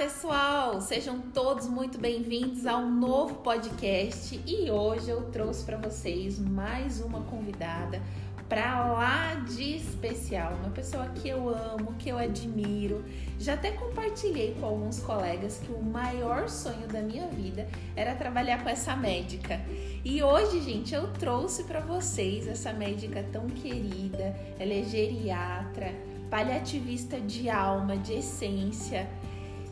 pessoal! Sejam todos muito bem-vindos a um novo podcast e hoje eu trouxe para vocês mais uma convidada para lá de especial, uma pessoa que eu amo, que eu admiro. Já até compartilhei com alguns colegas que o maior sonho da minha vida era trabalhar com essa médica. E hoje, gente, eu trouxe para vocês essa médica tão querida. Ela é geriatra, paliativista de alma, de essência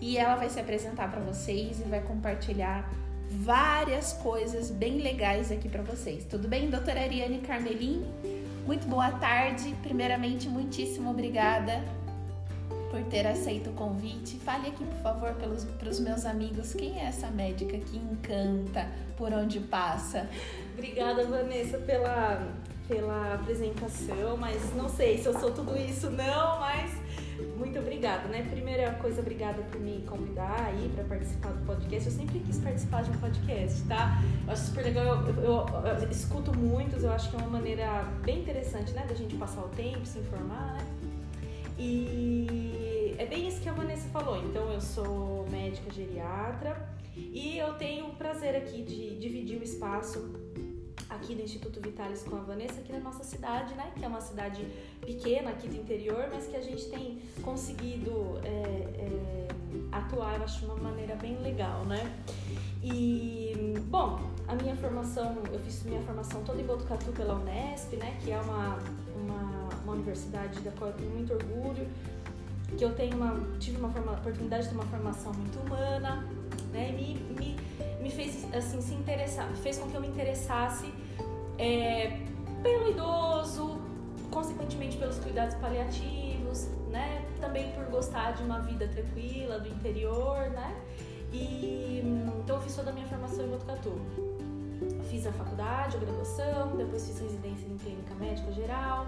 e ela vai se apresentar para vocês e vai compartilhar várias coisas bem legais aqui para vocês. Tudo bem, doutora Ariane Carmelim? Muito boa tarde. Primeiramente, muitíssimo obrigada por ter aceito o convite. Fale aqui, por favor, para os meus amigos, quem é essa médica que encanta por onde passa? Obrigada, Vanessa, pela, pela apresentação, mas não sei se eu sou tudo isso, não, mas muito obrigada, né? Primeira coisa, obrigada por me convidar aí para participar do podcast. Eu sempre quis participar de um podcast, tá? Eu acho super legal, eu, eu, eu, eu escuto muitos, eu acho que é uma maneira bem interessante, né, da gente passar o tempo, se informar, né? E é bem isso que a Vanessa falou. Então, eu sou médica geriatra e eu tenho o prazer aqui de dividir o espaço aqui do Instituto Vitalis com a Vanessa, aqui na nossa cidade, né? Que é uma cidade pequena aqui do interior, mas que a gente tem conseguido é, é, atuar, eu acho, de uma maneira bem legal, né? E, bom, a minha formação, eu fiz minha formação toda em Botucatu pela Unesp, né? Que é uma, uma, uma universidade da qual eu tenho muito orgulho, que eu tenho uma, tive uma forma, oportunidade de ter uma formação muito humana, né? E me, me, me fez, assim, se interessar, fez com que eu me interessasse é, pelo idoso, consequentemente pelos cuidados paliativos, né? Também por gostar de uma vida tranquila, do interior, né? E então eu fiz toda a minha formação em Botucatu. Fiz a faculdade, a graduação, depois fiz residência em clínica médica geral,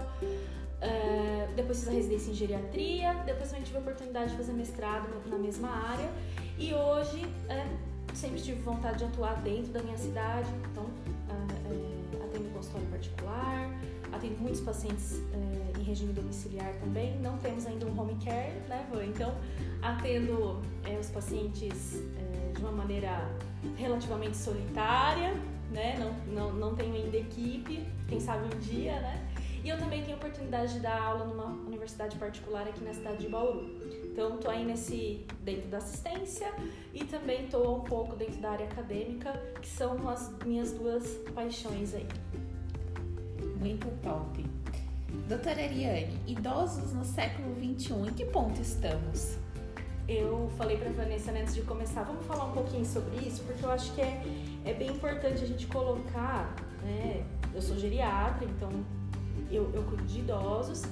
uh, depois fiz a residência em geriatria, depois também tive a oportunidade de fazer mestrado na mesma área e hoje uh, sempre tive vontade de atuar dentro da minha cidade, então uh, consultório particular, atendo muitos pacientes é, em regime domiciliar também. Não temos ainda um home care, né, Van? Então, atendo os pacientes de uma maneira relativamente solitária, né? Não, não, não tenho ainda equipe, quem sabe um dia, né? E eu também tenho a oportunidade de dar aula numa universidade particular aqui na cidade de Bauru. Então, tô aí nesse dentro da assistência e também tô um pouco dentro da área acadêmica, que são as minhas duas paixões aí. Muito top. Doutora Ariane, idosos no século XXI, em que ponto estamos? Eu falei para Vanessa né, antes de começar, vamos falar um pouquinho sobre isso, porque eu acho que é, é bem importante a gente colocar, né? Eu sou geriatra, então eu, eu cuido de idosos,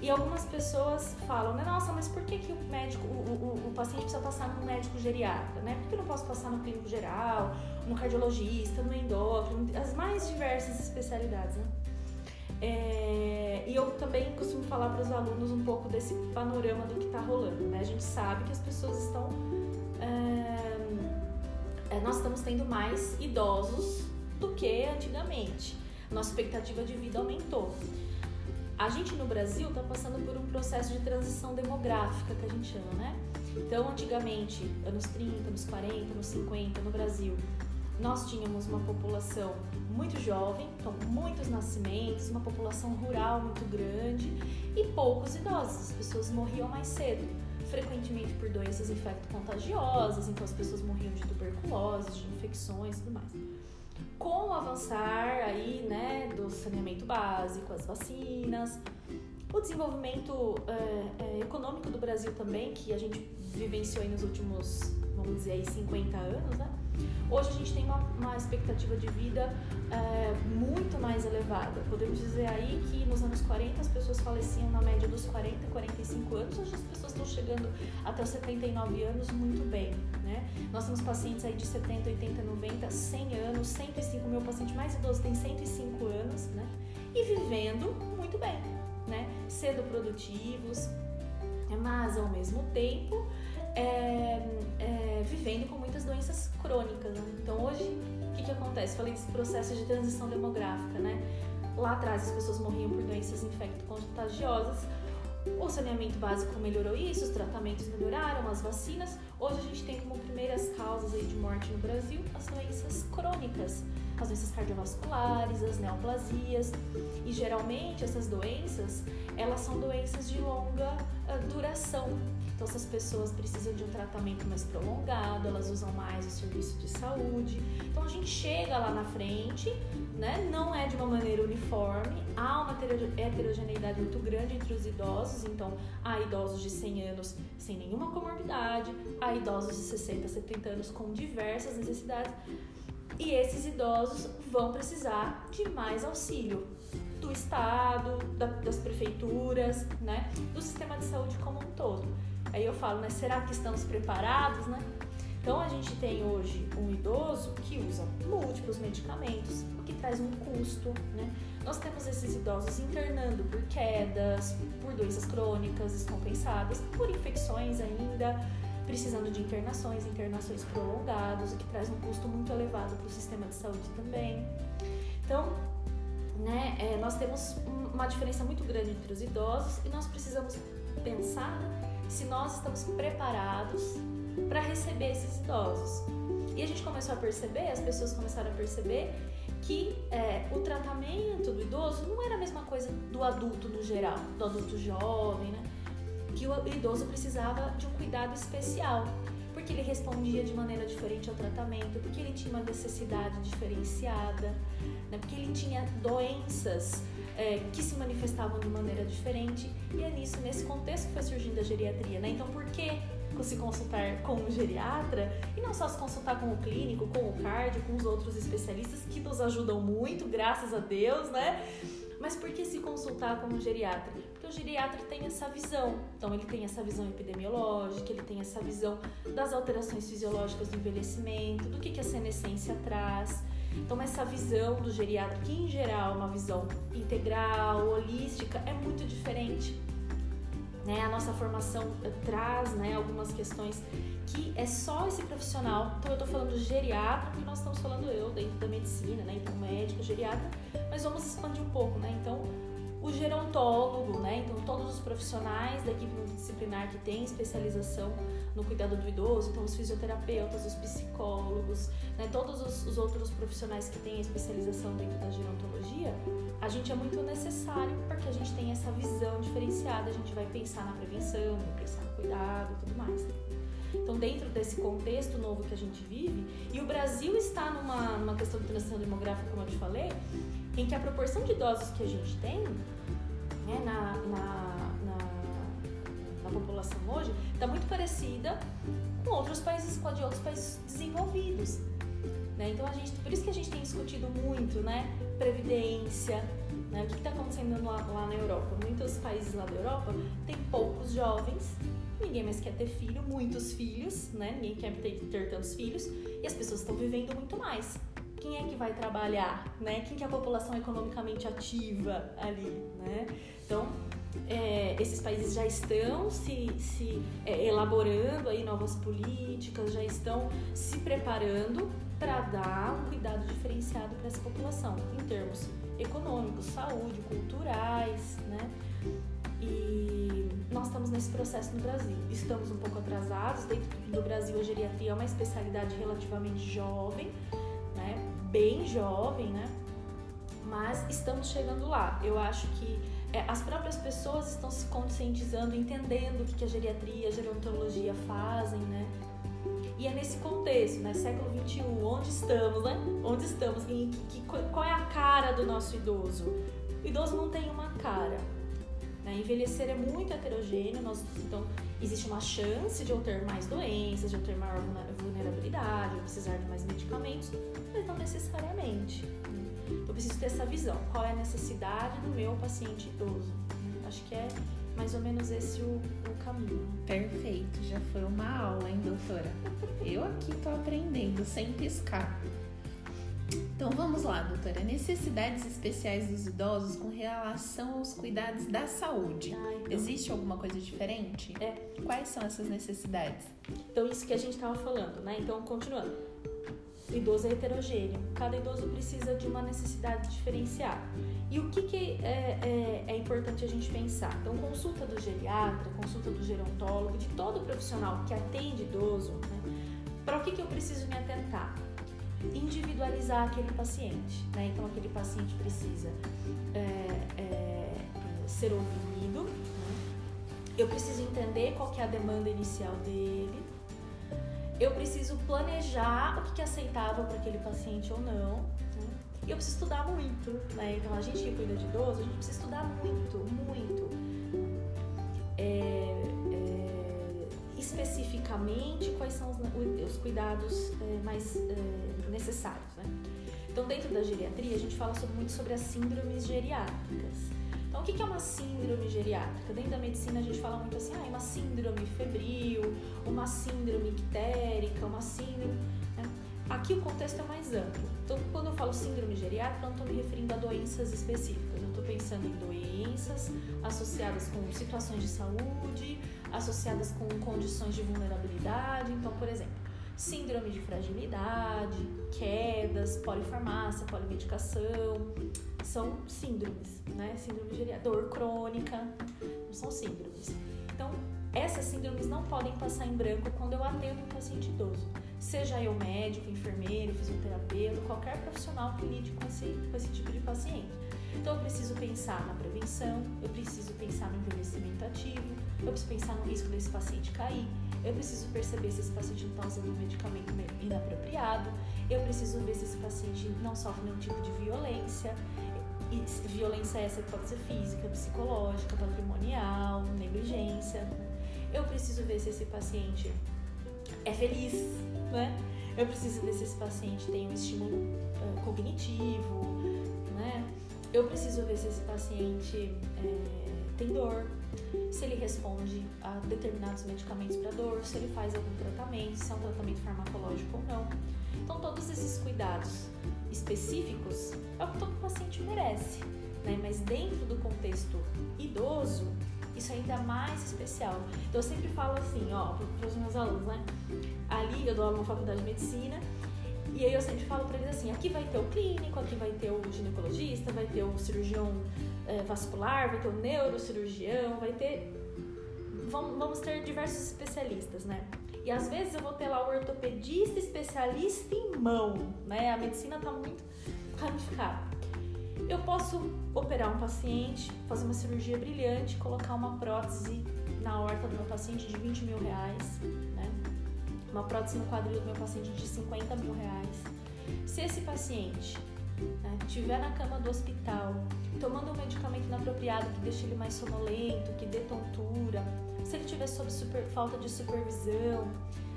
e algumas pessoas falam, né, nossa, mas por que, que o médico, o, o, o paciente precisa passar no médico geriatra, né? Por que eu não posso passar no clínico geral, no cardiologista, no endócrino, as mais diversas especialidades, né? É, e eu também costumo falar para os alunos um pouco desse panorama do que está rolando. Né? A gente sabe que as pessoas estão. É, nós estamos tendo mais idosos do que antigamente. Nossa expectativa de vida aumentou. A gente no Brasil está passando por um processo de transição demográfica, que a gente chama, né? Então, antigamente, anos 30, anos 40, anos 50, no Brasil, nós tínhamos uma população muito jovem, então muitos nascimentos, uma população rural muito grande e poucos idosos. As pessoas morriam mais cedo, frequentemente por doenças infecto-contagiosas, então as pessoas morriam de tuberculose, de infecções e tudo mais. Com o avançar aí, né, do saneamento básico, as vacinas, o desenvolvimento é, é, econômico do Brasil também, que a gente vivenciou nos últimos, vamos dizer aí, 50 anos, né? Hoje a gente tem uma, uma expectativa de vida é, muito mais elevada. Podemos dizer aí que nos anos 40 as pessoas faleciam na média dos 40, 45 anos, hoje as pessoas estão chegando até os 79 anos muito bem. Né? Nós temos pacientes aí de 70, 80, 90, 100 anos, 105, meu paciente mais idoso tem 105 anos, né? E vivendo muito bem, né? Sendo produtivos, mas ao mesmo tempo é, é, vivendo com muitas doenças crônicas. Né? Então hoje, o que, que acontece? Falei desse processo de transição demográfica, né? Lá atrás as pessoas morriam por doenças infecto-contagiosas. o saneamento básico melhorou isso, os tratamentos melhoraram, as vacinas. Hoje a gente tem como primeiras causas de morte no Brasil as doenças crônicas, as doenças cardiovasculares, as neoplasias. E geralmente essas doenças, elas são doenças de longa uh, duração. Então essas pessoas precisam de um tratamento mais prolongado, elas usam mais o serviço de saúde. Então a gente chega lá na frente, né? Não é de uma maneira uniforme, há uma heterogeneidade muito grande entre os idosos, então há idosos de 100 anos sem nenhuma comorbidade, há idosos de 60, 70 anos com diversas necessidades. E esses idosos vão precisar de mais auxílio do Estado, da, das prefeituras, né? do sistema de saúde como um todo. Aí eu falo, né? Será que estamos preparados, né? Então a gente tem hoje um idoso que usa múltiplos medicamentos, o que traz um custo, né? Nós temos esses idosos internando por quedas, por doenças crônicas descompensadas, por infecções ainda, precisando de internações, internações prolongadas, o que traz um custo muito elevado para o sistema de saúde também. Então, né, é, nós temos uma diferença muito grande entre os idosos e nós precisamos pensar se nós estamos preparados para receber esses idosos. E a gente começou a perceber, as pessoas começaram a perceber que é, o tratamento do idoso não era a mesma coisa do adulto no geral, do adulto jovem, né? Que o idoso precisava de um cuidado especial, porque ele respondia de maneira diferente ao tratamento, porque ele tinha uma necessidade diferenciada, né? porque ele tinha doenças é, que se manifestavam de maneira diferente. E é nisso, nesse contexto que foi surgindo a geriatria, né? Então, por que se consultar com um geriatra e não só se consultar com o clínico, com o cardio, com os outros especialistas que nos ajudam muito, graças a Deus, né? Mas por que se consultar com um geriatra? O geriatra tem essa visão. Então, ele tem essa visão epidemiológica, ele tem essa visão das alterações fisiológicas do envelhecimento, do que, que a senescência traz. Então, essa visão do geriatra, que em geral é uma visão integral, holística, é muito diferente. Né? A nossa formação traz né, algumas questões que é só esse profissional. Então, eu estou falando geriatra, porque nós estamos falando eu dentro da medicina, né? Então, médico, geriatra, mas vamos expandir um pouco, né? Então, o gerontólogo, né? Então, todos os profissionais da equipe multidisciplinar que tem especialização no cuidado do idoso, então os fisioterapeutas, os psicólogos, né? todos os, os outros profissionais que têm especialização dentro da gerontologia, a gente é muito necessário porque a gente tem essa visão diferenciada, a gente vai pensar na prevenção, vai pensar no cuidado e tudo mais. Então, dentro desse contexto novo que a gente vive, e o Brasil está numa, numa questão de transição demográfica, como eu te falei, em que a proporção de idosos que a gente tem né, na, na, na, na população hoje está muito parecida com outros países, com a de outros países desenvolvidos. Né? Então a gente, por isso que a gente tem discutido muito, né? Previdência, né? O que está acontecendo lá, lá, na Europa? Muitos países lá da Europa têm poucos jovens, ninguém mais quer ter filho, muitos filhos, né? Ninguém quer ter, ter tantos filhos e as pessoas estão vivendo muito mais quem é que vai trabalhar, né? Quem que é a população economicamente ativa ali, né? Então, é, esses países já estão se, se é, elaborando aí novas políticas, já estão se preparando para dar um cuidado diferenciado para essa população, em termos econômicos, saúde, culturais, né? E nós estamos nesse processo no Brasil. Estamos um pouco atrasados. Dentro do Brasil, a geriatria é uma especialidade relativamente jovem, né? Bem jovem, né? Mas estamos chegando lá. Eu acho que é, as próprias pessoas estão se conscientizando, entendendo o que, que a geriatria, a gerontologia fazem, né? E é nesse contexto, né? Século XXI, onde estamos, né? Onde estamos? E que, que, qual é a cara do nosso idoso? O idoso não tem uma? Envelhecer é muito heterogêneo, nós, então existe uma chance de eu ter mais doenças, de eu ter maior vulnerabilidade, de eu precisar de mais medicamentos, mas não necessariamente. Né? Eu preciso ter essa visão. Qual é a necessidade do meu paciente idoso? Acho que é mais ou menos esse o, o caminho. Perfeito, já foi uma aula, hein, doutora? Eu aqui tô aprendendo sem piscar. Então vamos lá, doutora. Necessidades especiais dos idosos com relação aos cuidados da saúde. Ah, então. Existe alguma coisa diferente? É. Quais são essas necessidades? Então, isso que a gente estava falando, né? Então, continuando. O idoso é heterogêneo. Cada idoso precisa de uma necessidade diferenciada. E o que, que é, é, é importante a gente pensar? pensar. Então, consulta do geriatra, consulta do gerontólogo, de todo profissional que atende idoso, né? para o que, que eu preciso me atentar? Individualizar aquele paciente. Né? Então, aquele paciente precisa é, é, ser ouvido, né? eu preciso entender qual é a demanda inicial dele, eu preciso planejar o que é aceitável para aquele paciente ou não. Né? E eu preciso estudar muito, né? Então a gente que cuida de idoso, a gente precisa estudar muito, muito. É, é, especificamente quais são os, os cuidados é, mais é, necessários, né? Então dentro da geriatria a gente fala sobre, muito sobre as síndromes geriátricas. Então, o que é uma síndrome geriátrica? Dentro da medicina, a gente fala muito assim, ah, é uma síndrome febril, uma síndrome ictérica, uma síndrome... Né? Aqui o contexto é mais amplo. Então, quando eu falo síndrome geriátrica, eu não estou me referindo a doenças específicas. Eu estou pensando em doenças associadas com situações de saúde, associadas com condições de vulnerabilidade. Então, por exemplo, síndrome de fragilidade, quedas, polifarmácia, polimedicação, são síndromes, né? Síndrome de dor crônica, não são síndromes. Então, essas síndromes não podem passar em branco quando eu atendo um paciente idoso. Seja eu médico, enfermeiro, fisioterapeuta, qualquer profissional que lide com esse, com esse tipo de paciente. Então, eu preciso pensar na prevenção, eu preciso pensar no envelhecimento ativo, eu preciso pensar no risco desse paciente cair, eu preciso perceber se esse paciente não está usando um medicamento inapropriado, eu preciso ver se esse paciente não sofre nenhum tipo de violência, e violência essa pode ser física, psicológica, patrimonial, negligência. Eu preciso ver se esse paciente é feliz, né? Eu preciso ver se esse paciente tem um estímulo uh, cognitivo? Eu preciso ver se esse paciente é, tem dor, se ele responde a determinados medicamentos para dor, se ele faz algum tratamento, se é um tratamento farmacológico ou não. Então, todos esses cuidados específicos é o que todo paciente merece, né? Mas dentro do contexto idoso, isso é ainda mais especial. Então eu sempre falo assim, ó, para os meus alunos, né? Ali eu dou aula na faculdade de medicina e aí eu sempre falo para eles assim, aqui vai ter o clínico, aqui vai ter o ginecologista, vai ter o cirurgião é, vascular, vai ter o neurocirurgião, vai ter vamos, vamos ter diversos especialistas, né? E às vezes eu vou ter lá o ortopedista especialista em mão, né? A medicina está muito ramificada. Eu posso operar um paciente, fazer uma cirurgia brilhante, colocar uma prótese na horta do meu paciente de 20 mil reais, né? Uma prótese no quadril do meu paciente de 50 mil reais. Se esse paciente né, estiver na cama do hospital, tomando um medicamento inapropriado que deixe ele mais sonolento, que dê tontura, se ele tiver sob super, falta de supervisão,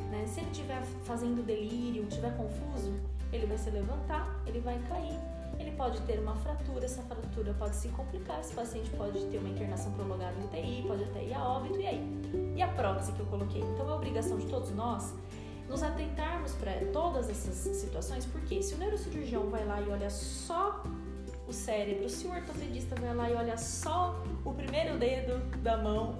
né? se ele estiver fazendo delírio, estiver confuso, ele vai se levantar, ele vai cair, ele pode ter uma fratura, essa fratura pode se complicar, esse paciente pode ter uma internação prolongada em UTI, pode até ir a óbito, e aí? E a prótese que eu coloquei? Então é obrigação de todos nós nos atentarmos para todas essas situações, porque se o neurocirurgião vai lá e olha só o cérebro, se o ortopedista vai lá e olha só o primeiro dedo da mão,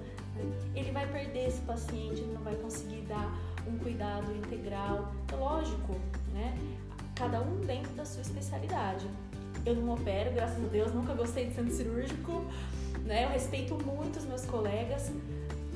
ele vai perder esse paciente, ele não vai conseguir dar um cuidado integral. É lógico, né? Cada um dentro da sua especialidade. Eu não opero, graças a Deus, nunca gostei de centro cirúrgico, né? Eu respeito muito os meus colegas,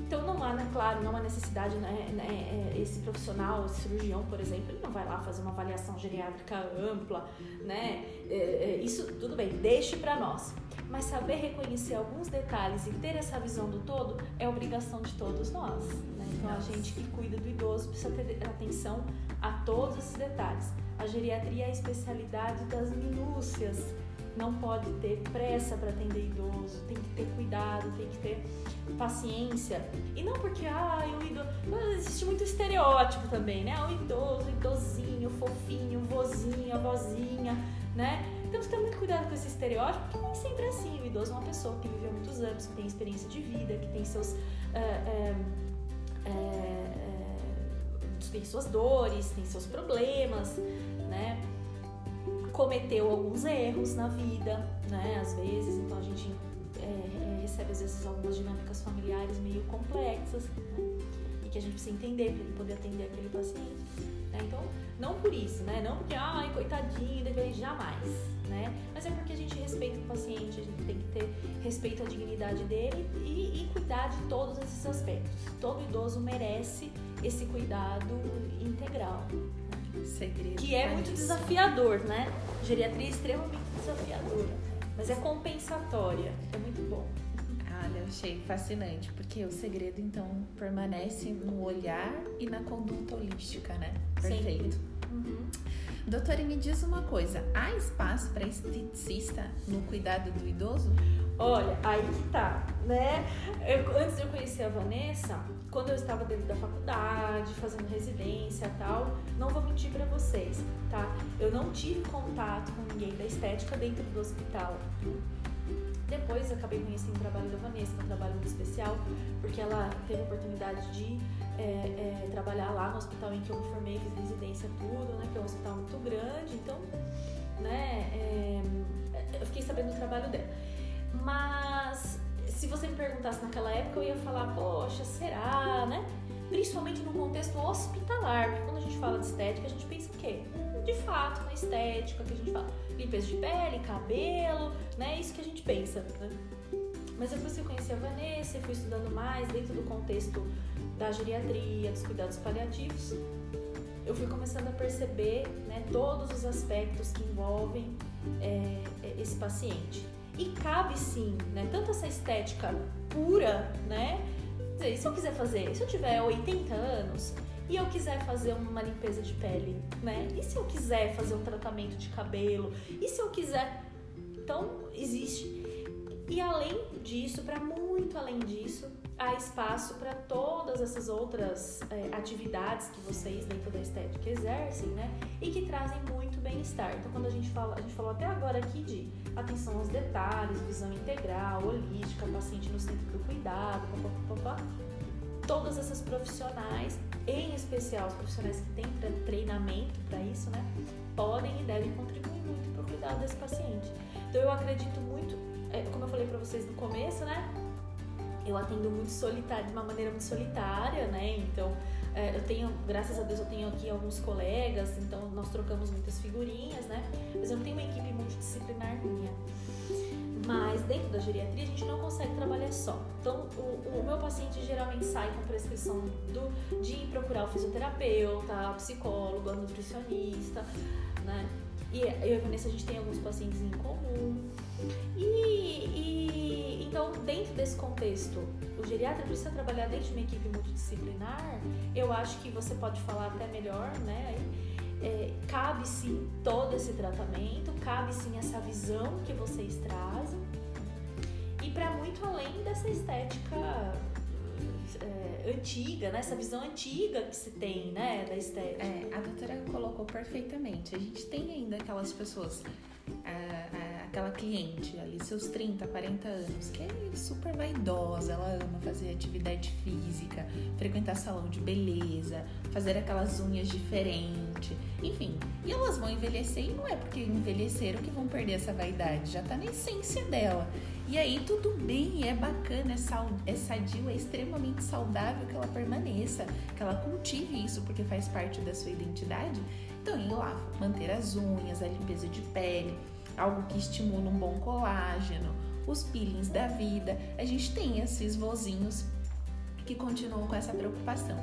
então não há, né, claro, não há necessidade, né, né, é, esse profissional, esse cirurgião, por exemplo, ele não vai lá fazer uma avaliação geriátrica ampla, né? É, é, isso tudo bem, deixe para nós. Mas saber reconhecer alguns detalhes e ter essa visão do todo é obrigação de todos nós. Né? Então a gente que cuida do idoso precisa ter atenção a todos esses detalhes. A geriatria é a especialidade das minúcias não pode ter pressa para atender idoso, tem que ter cuidado, tem que ter paciência. E não porque, ah, o idoso. Existe muito estereótipo também, né? O idoso, idosinho, fofinho, vozinho, vozinha, né? Temos que ter muito cuidado com esse estereótipo, porque nem sempre é assim. O idoso é uma pessoa que viveu muitos anos, que tem experiência de vida, que tem seus. É, é, é, tem suas dores, tem seus problemas, né? Cometeu alguns erros na vida, né? Às vezes, então a gente é, é, recebe às vezes algumas dinâmicas familiares meio complexas, né? E que a gente precisa entender para poder atender aquele paciente. Né? Então, não por isso, né? Não porque, ai, coitadinho, deveria jamais, né? Mas é porque a gente respeita o paciente, a gente tem que ter respeito à dignidade dele e, e cuidar de todos esses aspectos. Todo idoso merece esse cuidado integral. Segredo. Que é muito desafiador, né? Geriatria é extremamente desafiadora, mas é compensatória. É muito bom. Olha, eu achei fascinante, porque o segredo então permanece no olhar e na conduta holística, né? Perfeito. Uhum. Doutora, me diz uma coisa: há espaço para esteticista no cuidado do idoso? Olha, aí que tá, né? Eu, antes de eu conhecer a Vanessa, quando eu estava dentro da faculdade, fazendo residência tal, não vou mentir para vocês, tá? Eu não tive contato com ninguém da estética dentro do hospital. Depois acabei conhecendo o trabalho da Vanessa, é um trabalho muito especial, porque ela teve a oportunidade de é, é, trabalhar lá no hospital em que eu me formei, fiz residência tudo, né? Que é um hospital muito grande, então, né? É, eu fiquei sabendo do trabalho dela. Mas se você me perguntasse naquela época, eu ia falar, poxa, será, né? Principalmente no contexto hospitalar, porque quando a gente fala de estética, a gente pensa o quê? De fato, na estética que a gente fala, limpeza de pele, cabelo, né? Isso que a gente pensa. Né? Mas depois que eu conheci a Vanessa, fui estudando mais dentro do contexto da geriatria, dos cuidados paliativos, eu fui começando a perceber né, todos os aspectos que envolvem é, esse paciente. E cabe sim, né? Tanto essa estética pura, né? E se eu quiser fazer, se eu tiver 80 anos e eu quiser fazer uma limpeza de pele, né? E se eu quiser fazer um tratamento de cabelo? E se eu quiser. Então, existe. E além disso, para muito além disso, há espaço para todas essas outras é, atividades que vocês dentro da estética exercem, né? E que trazem muito bem-estar. Então, quando a gente fala, a gente falou até agora aqui de atenção aos detalhes, visão integral, holística, paciente no centro do cuidado, papapá, todas essas profissionais, em especial os profissionais que têm treinamento para isso, né? Podem e devem contribuir muito para o cuidado desse paciente. Então, eu acredito muito, é, como eu falei para vocês no começo, né? Eu atendo muito solitário, de uma maneira muito solitária, né? Então, é, eu tenho, graças a Deus, eu tenho aqui alguns colegas, então nós trocamos muitas figurinhas, né? Mas eu não tenho uma equipe multidisciplinar minha. Mas dentro da geriatria a gente não consegue trabalhar só. Então, o, o meu paciente geralmente sai com prescrição do, de procurar o fisioterapeuta, a psicólogo, a nutricionista, né? E eu e a Vanessa, a gente tem alguns pacientes em comum. E, e, então, dentro desse contexto, o geriatra precisa trabalhar dentro de uma equipe multidisciplinar. Eu acho que você pode falar até melhor, né? É, cabe sim todo esse tratamento, cabe sim essa visão que vocês trazem. E para muito além dessa estética é, antiga, né? essa visão antiga que se tem né? da estética. É, a doutora colocou perfeitamente. A gente tem ainda aquelas pessoas, a, a, aquela cliente ali, seus 30, 40 anos, que é super vaidosa, ela ama fazer atividade física, frequentar salão de beleza, fazer aquelas unhas diferentes, enfim. E elas vão envelhecer e não é porque envelheceram que vão perder essa vaidade, já tá na essência dela. E aí tudo bem, é bacana, é, sal, é sadio, é extremamente saudável que ela permaneça, que ela cultive isso porque faz parte da sua identidade. Então, ir lá, manter as unhas, a limpeza de pele, algo que estimula um bom colágeno, os peelings da vida. A gente tem esses vozinhos que continuam com essa preocupação.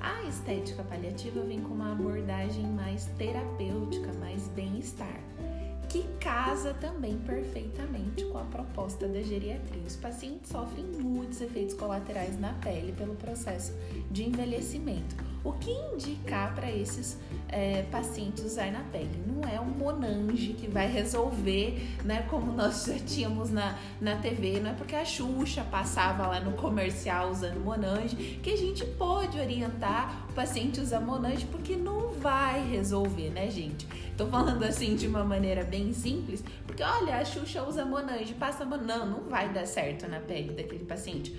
A estética paliativa vem com uma abordagem mais terapêutica, mais bem-estar que casa também perfeitamente com a proposta da geriatria. Os pacientes sofrem muitos efeitos colaterais na pele pelo processo de envelhecimento. O que indicar para esses é, pacientes usar na pele? Não é um Monange que vai resolver, né? Como nós já tínhamos na, na TV, não é porque a Xuxa passava lá no comercial usando Monange que a gente pode orientar o paciente usar Monange, porque não vai resolver, né, gente? Tô falando assim de uma maneira bem simples, porque olha, a Xuxa usa Monange, passa Monange, não, não vai dar certo na pele daquele paciente.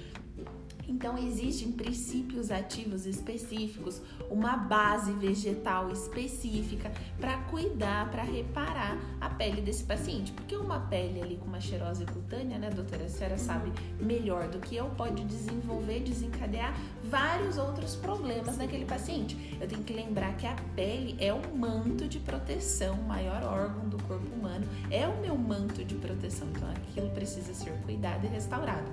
Então existem princípios ativos específicos, uma base vegetal específica para cuidar, para reparar a pele desse paciente, porque uma pele ali com uma xerose cutânea, né, doutora, a senhora sabe melhor do que eu, pode desenvolver, desencadear vários outros problemas naquele paciente. Eu tenho que lembrar que a pele é o manto de proteção, o maior órgão do corpo humano, é o meu manto de proteção, então aquilo precisa ser cuidado e restaurado.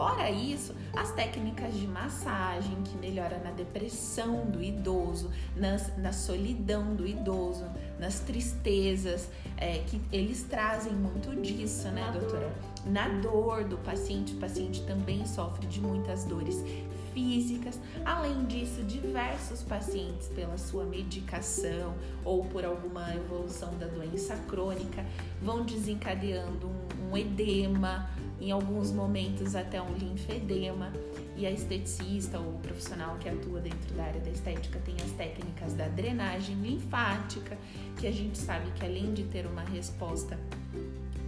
Fora isso, as técnicas de massagem que melhora na depressão do idoso, nas, na solidão do idoso, nas tristezas, é, que eles trazem muito disso, né, doutora? Na dor do paciente, o paciente também sofre de muitas dores físicas. Além disso, diversos pacientes, pela sua medicação ou por alguma evolução da doença crônica, vão desencadeando um, um edema, em alguns momentos até um linfedema. E a esteticista ou o profissional que atua dentro da área da estética tem as técnicas da drenagem linfática, que a gente sabe que além de ter uma resposta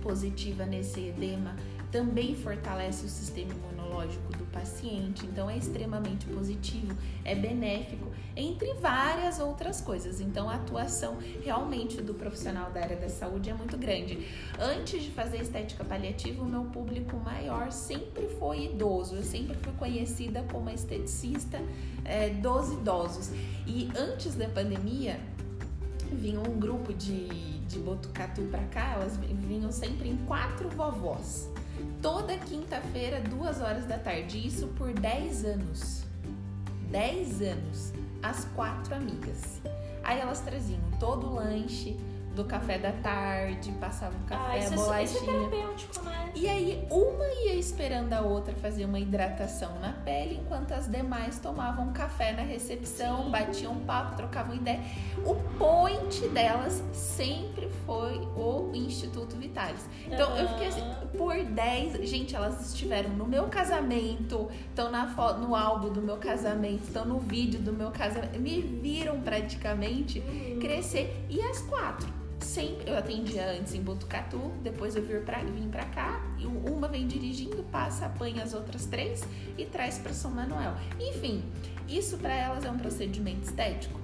positiva nesse edema, também fortalece o sistema imunológico do paciente, então é extremamente positivo, é benéfico, entre várias outras coisas. Então a atuação realmente do profissional da área da saúde é muito grande. Antes de fazer estética paliativa, o meu público maior sempre foi idoso, eu sempre fui conhecida como esteticista é, dos idosos. E antes da pandemia, vinha um grupo de, de Botucatu para cá, elas vinham sempre em quatro vovós toda quinta-feira, duas horas da tarde. Isso por 10 anos. 10 anos. As quatro amigas. Aí elas traziam todo o lanche, do café da tarde, passava o café, ah, isso, bolachinha. Isso é terapêutico, né? E aí uma ia esperando a outra fazer uma hidratação na pele, enquanto as demais tomavam café na recepção, Sim. batiam papo, trocavam ideia. O point delas sempre foi o Instituto Vitalis. Então uhum. eu fiquei assim, por 10, gente, elas estiveram no meu casamento, estão na foto, no álbum do meu casamento, estão no vídeo do meu casamento, me viram praticamente uhum. crescer e as quatro sempre eu atendia antes em Botucatu, depois eu vim pra, vim pra cá, e uma vem dirigindo, passa, apanha as outras três e traz para São Manuel. Enfim, isso para elas é um procedimento estético?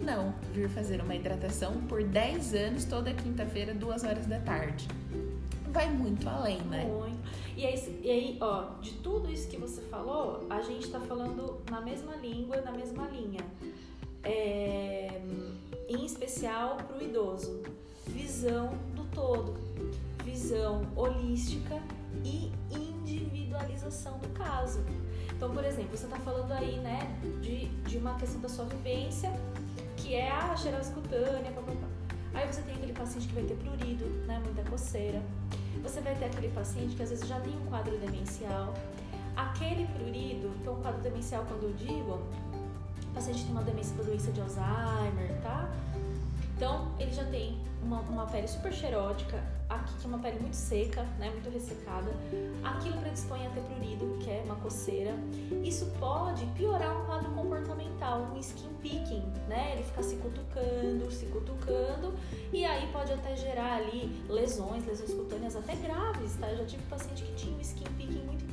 Não, vir fazer uma hidratação por 10 anos toda quinta-feira, duas horas da tarde. Vai muito além, né? Muito. E aí, e aí, ó, de tudo isso que você falou, a gente tá falando na mesma língua, na mesma linha. É, em especial para o idoso visão do todo, visão holística e individualização do caso. Então, por exemplo, você está falando aí, né, de, de uma questão da sua vivência, que é a xerose cutânea, blá, blá, blá. Aí você tem aquele paciente que vai ter prurido, né, muita coceira. Você vai ter aquele paciente que às vezes já tem um quadro demencial. Aquele prurido, então o quadro demencial, quando eu digo, o paciente tem uma demência doença de Alzheimer, tá? Então, ele já tem uma, uma pele super xerótica, aqui que é uma pele muito seca, né, muito ressecada. Aquilo predispõe a ter prurido, que é uma coceira. Isso pode piorar um quadro comportamental, um skin picking, né? Ele fica se cutucando, se cutucando, e aí pode até gerar ali lesões, lesões cutâneas até graves, tá? Eu já tive paciente que tinha um skin picking muito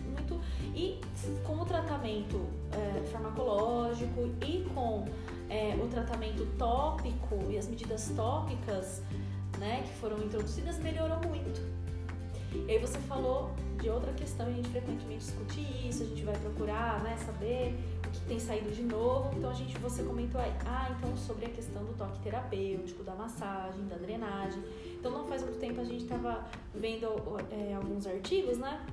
e com o tratamento é, farmacológico e com é, o tratamento tópico e as medidas tópicas né, que foram introduzidas melhorou muito. E aí você falou de outra questão, a gente frequentemente discute isso, a gente vai procurar né, saber o que tem saído de novo. Então a gente, você comentou aí, ah, então sobre a questão do toque terapêutico, da massagem, da drenagem. Então não faz muito tempo a gente estava vendo é, alguns artigos, né?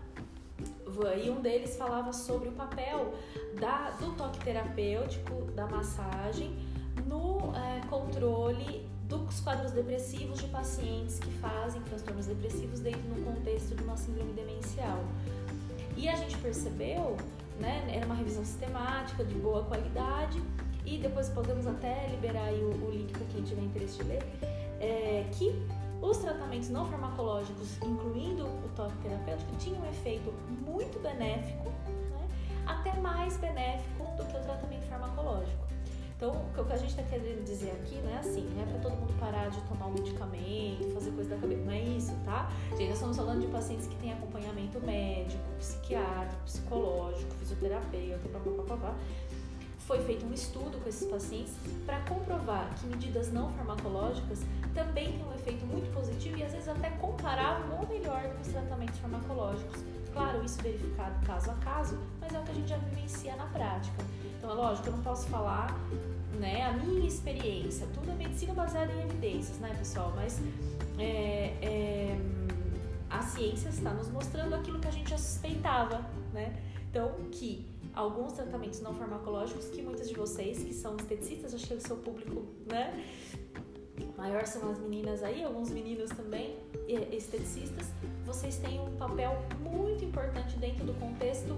E um deles falava sobre o papel da, do toque terapêutico, da massagem, no é, controle dos quadros depressivos de pacientes que fazem transtornos depressivos dentro do contexto de uma síndrome demencial. E a gente percebeu, né, era uma revisão sistemática, de boa qualidade, e depois podemos até liberar o, o link para quem tiver interesse de ler, é, que os tratamentos não farmacológicos, incluindo o toque terapêutico, tinham um efeito muito benéfico, né? até mais benéfico do que o tratamento farmacológico. Então, o que a gente está querendo dizer aqui não é assim, não é para todo mundo parar de tomar um medicamento, fazer coisa da cabeça, não é isso, tá? Gente, nós estamos falando de pacientes que têm acompanhamento médico, psiquiátrico psicológico, fisioterapeuta, papapá. Foi feito um estudo com esses pacientes para comprovar que medidas não farmacológicas também têm um efeito muito positivo e às vezes até comparável ou melhor que os tratamentos farmacológicos. Claro, isso verificado caso a caso, mas é o que a gente já vivencia na prática. Então, é lógico, eu não posso falar né, a minha experiência, tudo é medicina baseada em evidências, né, pessoal? Mas é, é, a ciência está nos mostrando aquilo que a gente já suspeitava, né? Então, que alguns tratamentos não farmacológicos que muitas de vocês que são esteticistas, acho que é o seu público, né? Maior são as meninas aí, alguns meninos também, esteticistas, vocês têm um papel muito importante dentro do contexto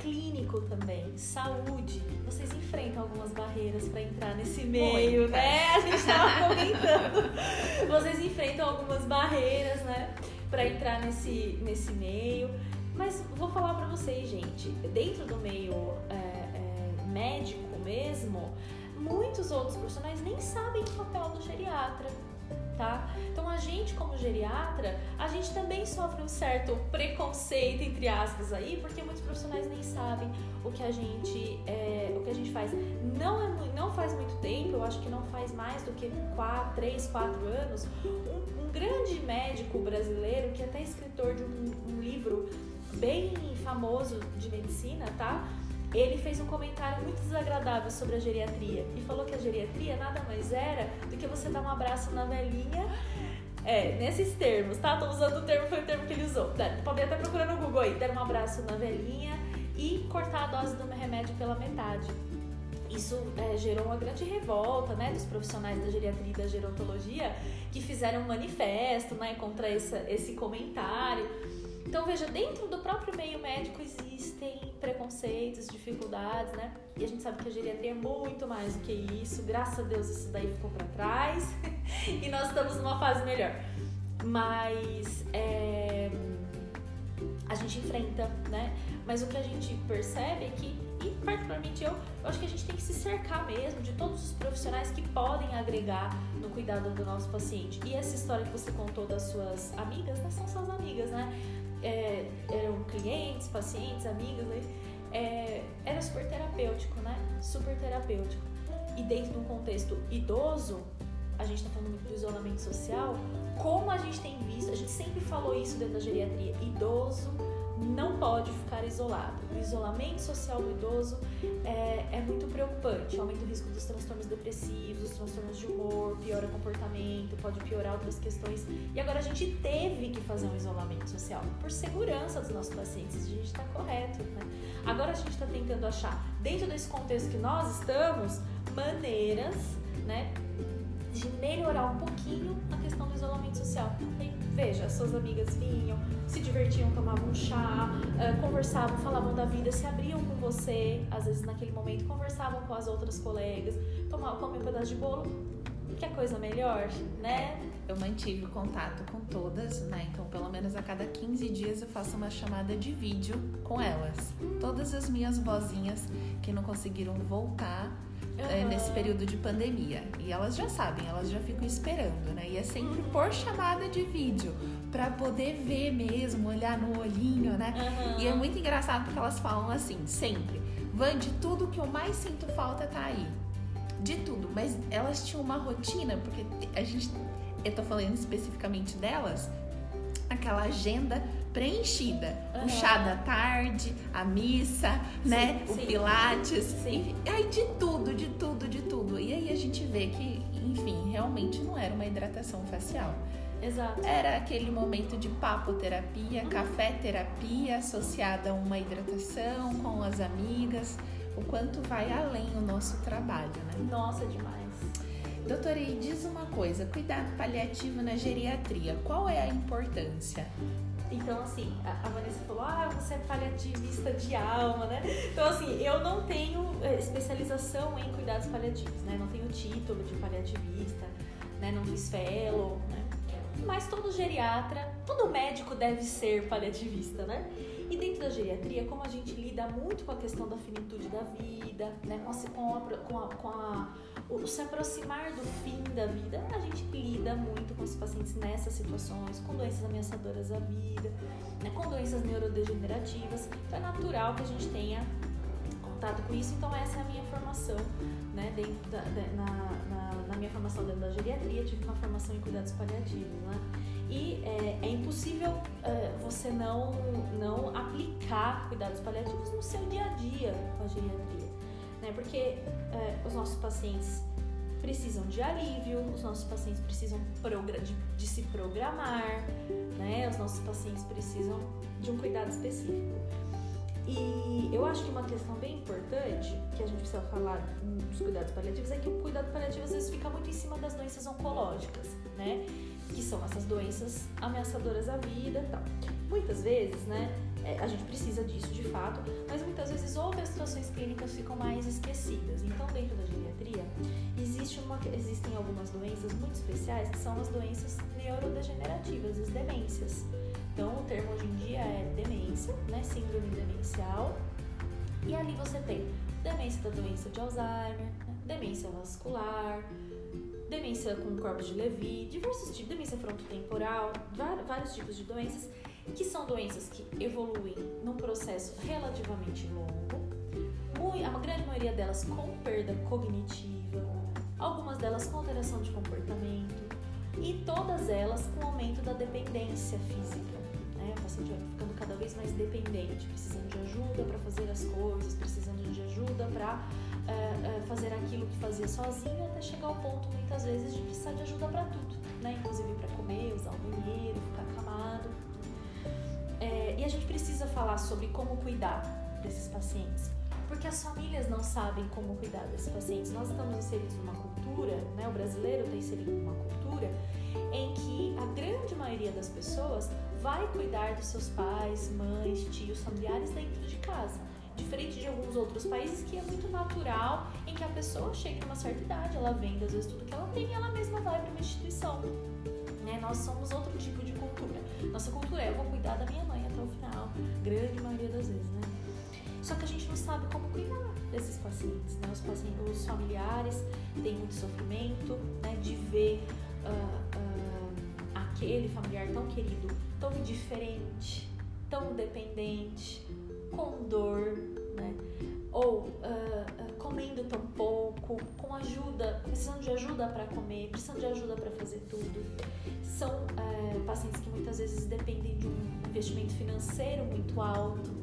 clínico também, saúde. Vocês enfrentam algumas barreiras para entrar nesse meio, Muita. né? A gente estava comentando. Vocês enfrentam algumas barreiras, né, para entrar nesse, nesse meio. Mas vou falar para vocês, gente, dentro do meio é, é, médico mesmo, muitos outros profissionais nem sabem o papel do geriatra tá? Então a gente como geriatra, a gente também sofre um certo preconceito entre aspas aí, porque muitos profissionais nem sabem o que a gente é, o que a gente faz. Não é não faz muito tempo, eu acho que não faz mais do que 4, 3, 4 anos, um, um grande médico brasileiro que é até escritor de um, um livro bem famoso de medicina, tá? ele fez um comentário muito desagradável sobre a geriatria e falou que a geriatria nada mais era do que você dar um abraço na velhinha. É, nesses termos, tá? Tô usando o termo, foi o termo que ele usou. Pode até procurar no Google aí. Dar um abraço na velhinha e cortar a dose do remédio pela metade. Isso é, gerou uma grande revolta né, dos profissionais da geriatria e da gerontologia que fizeram um manifesto né, contra essa, esse comentário. Então, veja, dentro do próprio meio médico existem preconceitos, dificuldades, né? E a gente sabe que a geriatria é muito mais do que isso. Graças a Deus isso daí ficou para trás e nós estamos numa fase melhor. Mas é, a gente enfrenta, né? Mas o que a gente percebe é que, e particularmente eu, eu acho que a gente tem que se cercar mesmo de todos os profissionais que podem agregar no cuidado do nosso paciente. E essa história que você contou das suas amigas, né? São suas amigas, né? É, eram clientes, pacientes, amigos, né? é, era super terapêutico, né? Super terapêutico. E dentro de um contexto idoso, a gente está falando muito do isolamento social, como a gente tem visto, a gente sempre falou isso dentro da geriatria, idoso não pode ficar isolado. O isolamento social do idoso é, é, muito preocupante, aumenta o risco dos transtornos depressivos, dos transtornos de humor, piora comportamento, pode piorar outras questões. E agora a gente teve que fazer um isolamento social por segurança dos nossos pacientes, a gente está correto, né? Agora a gente está tentando achar, dentro desse contexto que nós estamos, maneiras, né, de melhorar um pouquinho a questão do isolamento social. Veja, suas amigas vinham, se divertiam, tomavam um chá, uh, conversavam, falavam da vida, se abriam com você, às vezes naquele momento conversavam com as outras colegas, tomavam, comiam um pedaço de bolo. Que coisa melhor, né? Eu mantive o contato com todas, né? Então, pelo menos a cada 15 dias eu faço uma chamada de vídeo com elas. Todas as minhas vozinhas que não conseguiram voltar uhum. nesse período de pandemia. E elas já sabem, elas já ficam esperando, né? E é sempre uhum. por chamada de vídeo, para poder ver mesmo, olhar no olhinho, né? Uhum. E é muito engraçado porque elas falam assim, sempre: Van, de tudo que eu mais sinto falta tá aí. De tudo, mas elas tinham uma rotina, porque a gente, eu tô falando especificamente delas, aquela agenda preenchida. Uhum. O chá da tarde, a missa, sim, né? Sim. O pilates. Sim. E aí de tudo, de tudo, de tudo. E aí a gente vê que, enfim, realmente não era uma hidratação facial. Exato. Era aquele momento de papoterapia, uhum. café-terapia associada a uma hidratação com as amigas. O quanto vai além o nosso trabalho, né? Nossa, demais. Doutora, e diz uma coisa: cuidado paliativo na geriatria, qual é a importância? Então, assim, a Vanessa falou: ah, você é paliativista de alma, né? Então, assim, eu não tenho é, especialização em cuidados paliativos, né? Não tenho título de paliativista, né? Não fiz fellow, né? Mas todo geriatra, todo médico deve ser paliativista, né? E dentro da geriatria, como a gente lida muito com a questão da finitude da vida, né, com, a, com, a, com, a, o se aproximar do fim da vida, a gente lida muito com os pacientes nessas situações, com doenças ameaçadoras à vida, né, com doenças neurodegenerativas. Então é natural que a gente tenha contato com isso, então essa é a minha formação, né, dentro da, na, na, na, minha formação dentro da geriatria, tive uma formação em cuidados paliativos, né, e é, é impossível é, você não, não aplicar cuidados paliativos no seu dia a dia com a geriatria, né? Porque é, os nossos pacientes precisam de alívio, os nossos pacientes precisam de, de, se programar, né? Os nossos pacientes precisam de um cuidado específico. E eu acho que uma questão bem importante que a gente precisa falar dos cuidados paliativos é que o cuidado paliativo às vezes fica muito em cima das doenças oncológicas, né? que são essas doenças ameaçadoras à vida e tal. Muitas vezes, né, é, a gente precisa disso de fato, mas muitas vezes outras situações clínicas ficam mais esquecidas. Então, dentro da geriatria, existe uma, existem algumas doenças muito especiais que são as doenças neurodegenerativas, as demências. Então, o termo hoje em dia é demência, né, síndrome demencial, e ali você tem demência da doença de Alzheimer, né, demência vascular, demência com corpos de Levy, diversos tipos, demência frontotemporal, vários tipos de doenças, que são doenças que evoluem num processo relativamente longo, a grande maioria delas com perda cognitiva, algumas delas com alteração de comportamento e todas elas com aumento da dependência física. Né? O paciente vai ficando cada vez mais dependente, precisando de ajuda para fazer as coisas, precisando de ajuda para é, é, fazer aquilo que fazia sozinho até chegar ao ponto, muitas vezes, de precisar de ajuda para tudo, né? Inclusive para comer, usar o banheiro, ficar acamado. É, e a gente precisa falar sobre como cuidar desses pacientes, porque as famílias não sabem como cuidar desses pacientes. Nós estamos inseridos numa cultura, né? O brasileiro está inserido numa cultura em que a grande maioria das pessoas vai cuidar dos seus pais, mães, tios, familiares dentro de casa diferente de alguns outros países que é muito natural em que a pessoa chega a uma certa idade, ela vende às vezes tudo que ela tem e ela mesma vai para uma instituição. Né? Nós somos outro tipo de cultura. Nossa cultura é eu vou cuidar da minha mãe até o final, grande maioria das vezes, né? Só que a gente não sabe como cuidar desses pacientes, né? Os, pacientes, os familiares têm muito sofrimento, né? De ver uh, uh, aquele familiar tão querido, tão indiferente, tão dependente, com dor, né? ou uh, comendo tão pouco, com ajuda, precisando de ajuda para comer, precisando de ajuda para fazer tudo. São uh, pacientes que muitas vezes dependem de um investimento financeiro muito alto,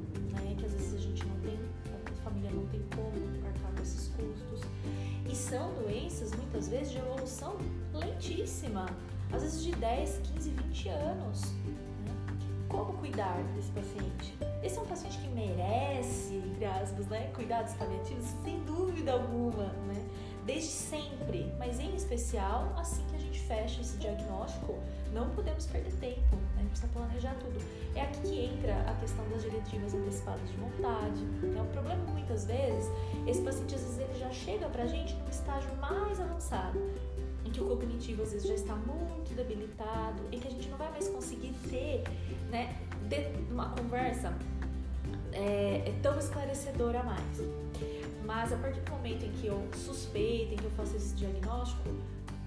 família não tem como arcar com esses custos. E são doenças muitas vezes de evolução lentíssima, às vezes de 10, 15, 20 anos. Né? Como cuidar desse paciente? Esse é um paciente que merece, entre aspas, né, cuidados paliativos, sem dúvida alguma, né? Desde sempre, mas em especial assim que a gente fecha esse diagnóstico, não podemos perder tempo, a precisa planejar tudo. É aqui que entra a questão das diretivas antecipadas de vontade. É um problema que muitas vezes esse paciente às vezes ele já chega pra gente num estágio mais avançado, em que o cognitivo às vezes já está muito debilitado, em que a gente não vai mais conseguir ter, né, uma conversa é, é tão esclarecedora mais. Mas a partir do momento em que eu suspeito, em que eu faço esse diagnóstico,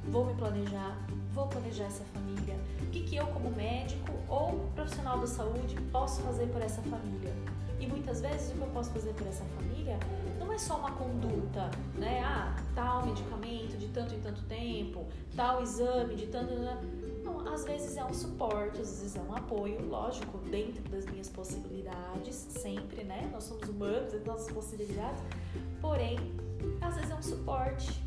vou me planejar, vou planejar essa família. O que, que eu, como médico ou profissional da saúde, posso fazer por essa família? E muitas vezes o que eu posso fazer por essa família não é só uma conduta, né? Ah, tal medicamento de tanto em tanto tempo, tal exame de tanto. Não, às vezes é um suporte, às vezes é um apoio, lógico, dentro das minhas possibilidades, sempre, né? Nós somos humanos, dentro das nossas possibilidades, porém, às vezes é um suporte,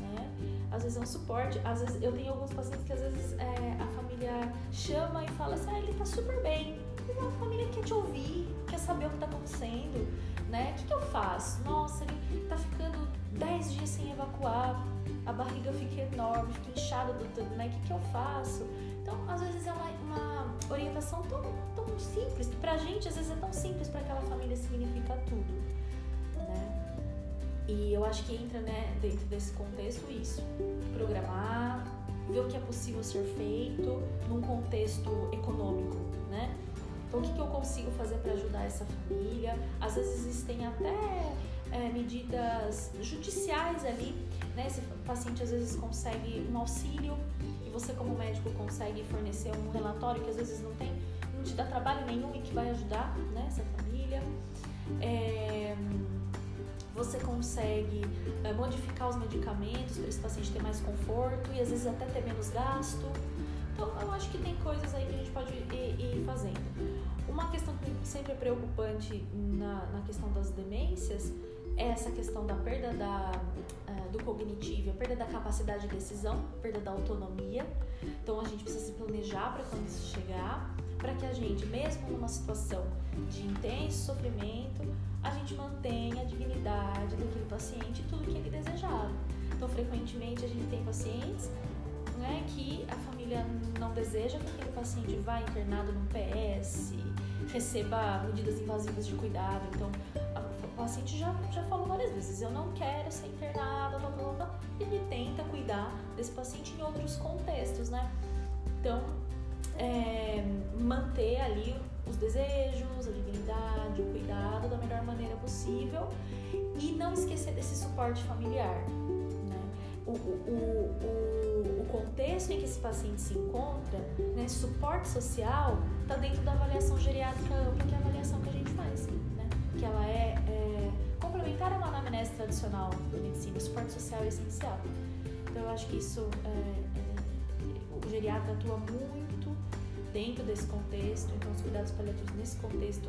né? Às vezes é um suporte, às vezes eu tenho alguns pacientes que às vezes é, a família chama e fala assim, ah, ele tá super bem. Mas a família quer te ouvir, quer saber o que tá acontecendo, né? O que, que eu faço? Nossa, ele tá ficando 10 dias sem evacuar, a barriga fica enorme, fica inchada do tudo, né? O que, que eu faço? Então, às vezes é uma, uma orientação tão, tão simples, que pra gente às vezes é tão simples, para aquela família significa tudo? E eu acho que entra, né, dentro desse contexto isso, programar, ver o que é possível ser feito num contexto econômico, né? Então, o que, que eu consigo fazer para ajudar essa família? Às vezes existem até é, medidas judiciais ali, né? Esse paciente às vezes consegue um auxílio e você como médico consegue fornecer um relatório que às vezes não tem, não te dá trabalho nenhum e que vai ajudar, né? Essa família. É, você consegue é, modificar os medicamentos para esse paciente ter mais conforto e às vezes até ter menos gasto. Então, eu acho que tem coisas aí que a gente pode ir, ir fazendo. Uma questão que sempre é preocupante na, na questão das demências é essa questão da perda da, uh, do cognitivo, a perda da capacidade de decisão, perda da autonomia. Então, a gente precisa se planejar para quando isso chegar, para que a gente, mesmo numa situação de intenso sofrimento, a gente mantenha a dignidade daquele paciente e tudo que ele desejava. Então, frequentemente, a gente tem pacientes né, que a família não deseja que aquele paciente vá internado no PS, receba medidas invasivas de cuidado. Então, a, o paciente já, já falou várias vezes: eu não quero ser internado, blá, blá, blá, e ele tenta cuidar desse paciente em outros contextos, né? Então, é, manter ali os desejos, a dignidade, o cuidado da melhor maneira possível e não esquecer desse suporte familiar o, o, o, o contexto em que esse paciente se encontra, né, suporte social, está dentro da avaliação geriátrica ampla, que é a avaliação que a gente faz, né? que ela é, é complementar a uma anamnese tradicional da medicina, o suporte social é essencial. Então eu acho que isso, é, é, o geriatra atua muito dentro desse contexto, então os cuidados paliativos nesse contexto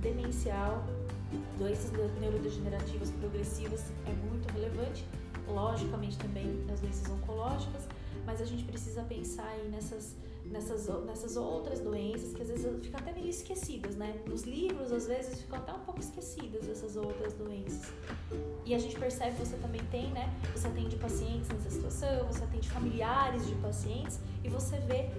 demencial, doenças neurodegenerativas progressivas é muito relevante logicamente também nas doenças oncológicas, mas a gente precisa pensar aí nessas, nessas, nessas outras doenças que às vezes ficam até meio esquecidas, né? Nos livros, às vezes, ficam até um pouco esquecidas essas outras doenças. E a gente percebe que você também tem, né? Você atende pacientes nessa situação, você atende familiares de pacientes e você vê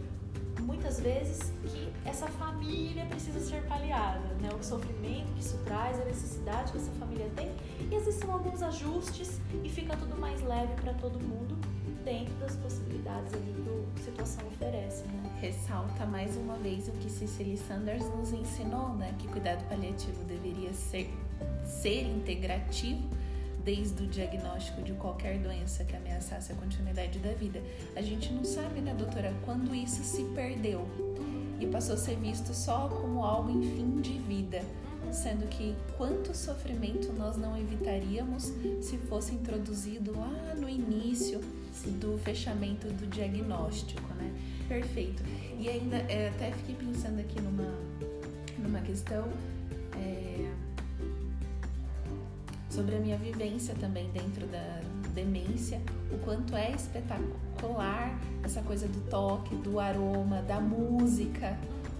muitas vezes que essa família precisa ser paliada, né? O sofrimento que isso traz, a necessidade que essa família tem, e são alguns ajustes e fica tudo mais leve para todo mundo dentro das possibilidades ali que a situação oferece, né? Ressalta mais uma vez o que Cicely Sanders nos ensinou, né? Que cuidado paliativo deveria ser ser integrativo desde o diagnóstico de qualquer doença que ameaçasse a continuidade da vida. A gente não sabe, né, doutora, quando isso se perdeu e passou a ser visto só como algo em fim de vida, sendo que quanto sofrimento nós não evitaríamos se fosse introduzido lá no início do fechamento do diagnóstico, né? Perfeito. E ainda é, até fiquei pensando aqui numa, numa questão. É, sobre a minha vivência também dentro da demência, o quanto é espetacular essa coisa do toque, do aroma, da música,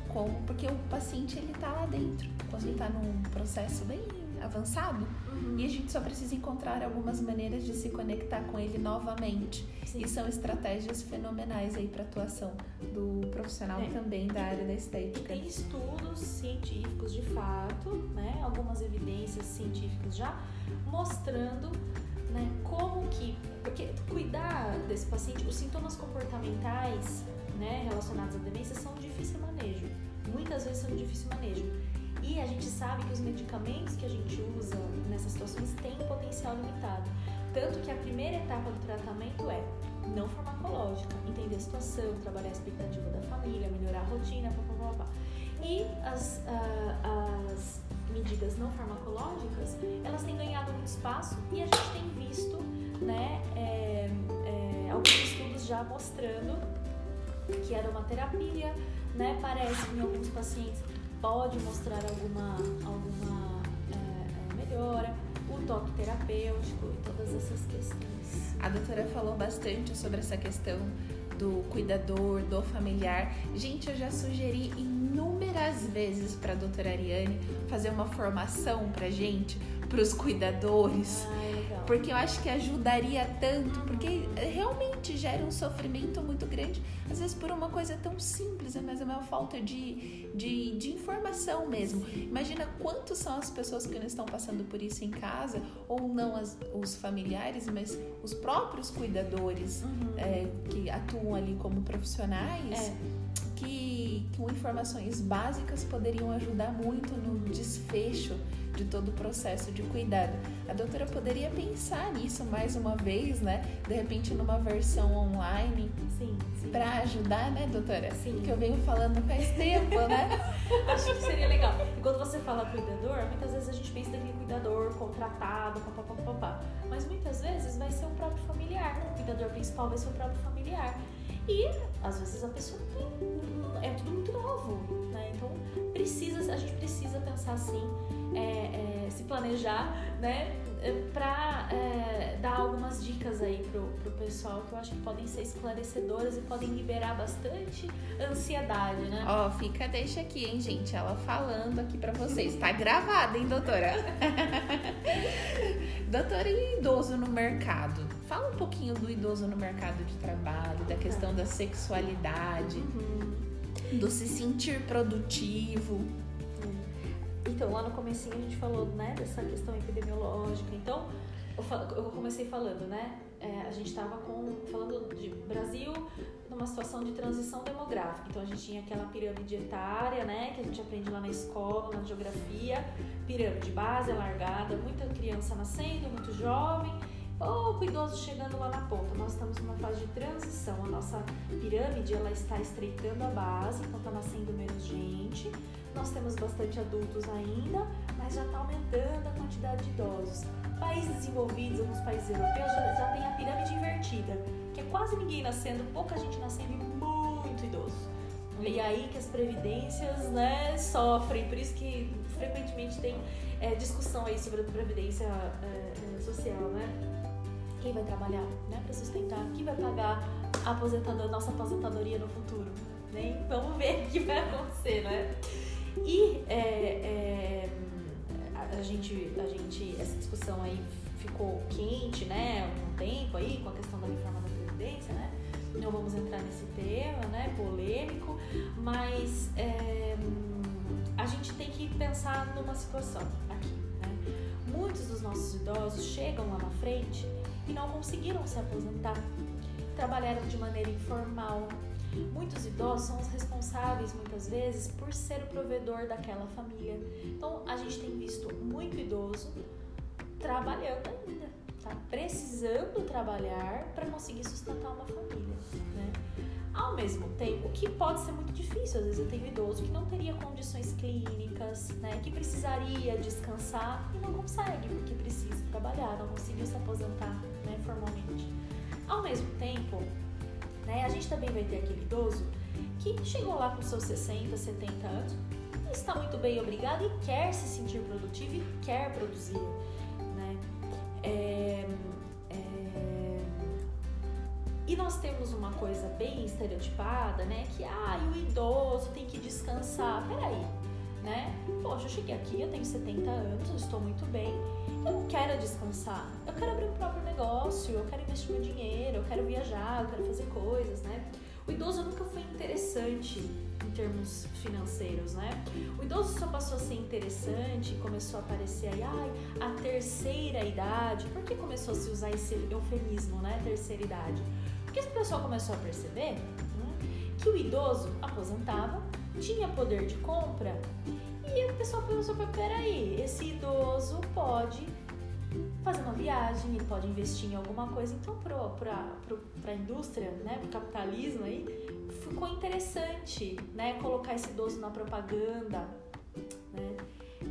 como, porque o paciente ele tá lá dentro, quando ele tá num processo bem avançado, uhum. e a gente só precisa encontrar algumas maneiras de se conectar com ele novamente. Sim. E são estratégias fenomenais aí para atuação do profissional é. também da área da estética. E tem estudos científicos de fato, né, algumas evidências científicas já mostrando né, como que. Porque cuidar desse paciente, os sintomas comportamentais né, relacionados à demência são de difícil manejo. Muitas vezes são de difícil manejo. E a gente sabe que os medicamentos que a gente usa nessas situações têm potencial limitado. Tanto que a primeira etapa do tratamento é não farmacológica, entender a situação, trabalhar a expectativa da família, melhorar a rotina, blá, blá, blá, blá. E as, uh, as medidas não farmacológicas, elas têm ganhado muito espaço e a gente tem visto né, é, é, alguns estudos já mostrando que a aromaterapia né, parece em alguns pacientes pode mostrar alguma, alguma é, é melhora, o toque terapêutico e todas essas questões. A doutora falou bastante sobre essa questão do cuidador, do familiar. Gente, eu já sugeri inúmeras vezes para a doutora Ariane fazer uma formação para gente, para os cuidadores. Ah, porque eu acho que ajudaria tanto, porque realmente gera um sofrimento muito grande, às vezes por uma coisa tão simples, mas é uma falta de, de, de informação mesmo. Imagina quantos são as pessoas que não estão passando por isso em casa, ou não as, os familiares, mas os próprios cuidadores uhum. é, que atuam ali como profissionais, é. que que com informações básicas poderiam ajudar muito no desfecho de todo o processo de cuidado. A doutora poderia pensar nisso mais uma vez, né? De repente numa versão online. Sim, sim. Pra ajudar, né, doutora? Sim. Que eu venho falando faz tempo, né? Acho que seria legal. E quando você fala cuidador, muitas vezes a gente pensa naquele cuidador contratado, papapá. Mas muitas vezes vai ser o próprio familiar. O cuidador principal vai ser o próprio familiar. E às vezes a pessoa tem. É tudo muito novo, né? Então precisa, a gente precisa pensar assim é, é, se planejar, né? Para é, dar algumas dicas aí pro, pro pessoal que eu acho que podem ser esclarecedoras e podem liberar bastante ansiedade, né? Ó, fica, deixa aqui, hein, gente? Ela falando aqui para vocês. Tá gravado, hein, doutora? doutora, e idoso no mercado? Fala um pouquinho do idoso no mercado de trabalho, da questão da sexualidade, uhum. do se sentir produtivo. Então, lá no comecinho a gente falou, né, dessa questão epidemiológica. Então, eu, comecei falando, né, é, a gente estava falando de Brasil numa situação de transição demográfica. Então, a gente tinha aquela pirâmide etária, né, que a gente aprende lá na escola, na geografia, pirâmide base, alargada, muita criança nascendo, muito jovem, pouco idoso chegando lá na ponta. Nós estamos numa fase de transição. A nossa pirâmide, ela está estreitando a base, então está nascendo menos nós temos bastante adultos ainda, mas já está aumentando a quantidade de idosos. Países desenvolvidos, alguns países europeus, já, já tem a pirâmide invertida, que é quase ninguém nascendo, pouca gente nascendo e muito idoso. E aí que as previdências né, sofrem, por isso que frequentemente tem é, discussão aí sobre a previdência é, social, né? Quem vai trabalhar né, para sustentar? Quem vai pagar a aposentador, nossa aposentadoria no futuro? Né? Vamos ver o que vai acontecer, né? E é, é, a, gente, a gente, essa discussão aí ficou quente, né, um tempo aí com a questão da reforma da Previdência, né? Não vamos entrar nesse tema, né, polêmico, mas é, a gente tem que pensar numa situação aqui, né? Muitos dos nossos idosos chegam lá na frente e não conseguiram se aposentar, trabalharam de maneira informal, Muitos idosos são os responsáveis, muitas vezes, por ser o provedor daquela família. Então, a gente tem visto muito idoso trabalhando ainda, tá? Precisando trabalhar para conseguir sustentar uma família, né? Ao mesmo tempo, que pode ser muito difícil, às vezes eu tenho idoso que não teria condições clínicas, né, que precisaria descansar e não consegue, porque precisa trabalhar, não conseguiu se aposentar né, formalmente. Ao mesmo tempo, né? A gente também vai ter aquele idoso que chegou lá com seus 60, 70 anos está muito bem obrigado e quer se sentir produtivo e quer produzir. Né? É, é... E nós temos uma coisa bem estereotipada, né? Que ah, o idoso tem que descansar. Peraí, né? Poxa, eu cheguei aqui, eu tenho 70 anos, eu estou muito bem, eu quero descansar, eu quero abrir um próprio negócio, eu quero investir meu dinheiro, eu quero viajar, eu quero fazer coisas, né? O idoso nunca foi interessante em termos financeiros, né? O idoso só passou a ser interessante, começou a aparecer aí, ai, a terceira idade. Por que começou a se usar esse eufemismo, né? Terceira idade? Porque o pessoal começou a perceber hum, que o idoso aposentava, tinha poder de compra e o pessoal pensou, peraí, esse idoso pode fazer uma viagem, ele pode investir em alguma coisa. Então, para a indústria, né, para o capitalismo, aí, ficou interessante né, colocar esse idoso na propaganda. Né?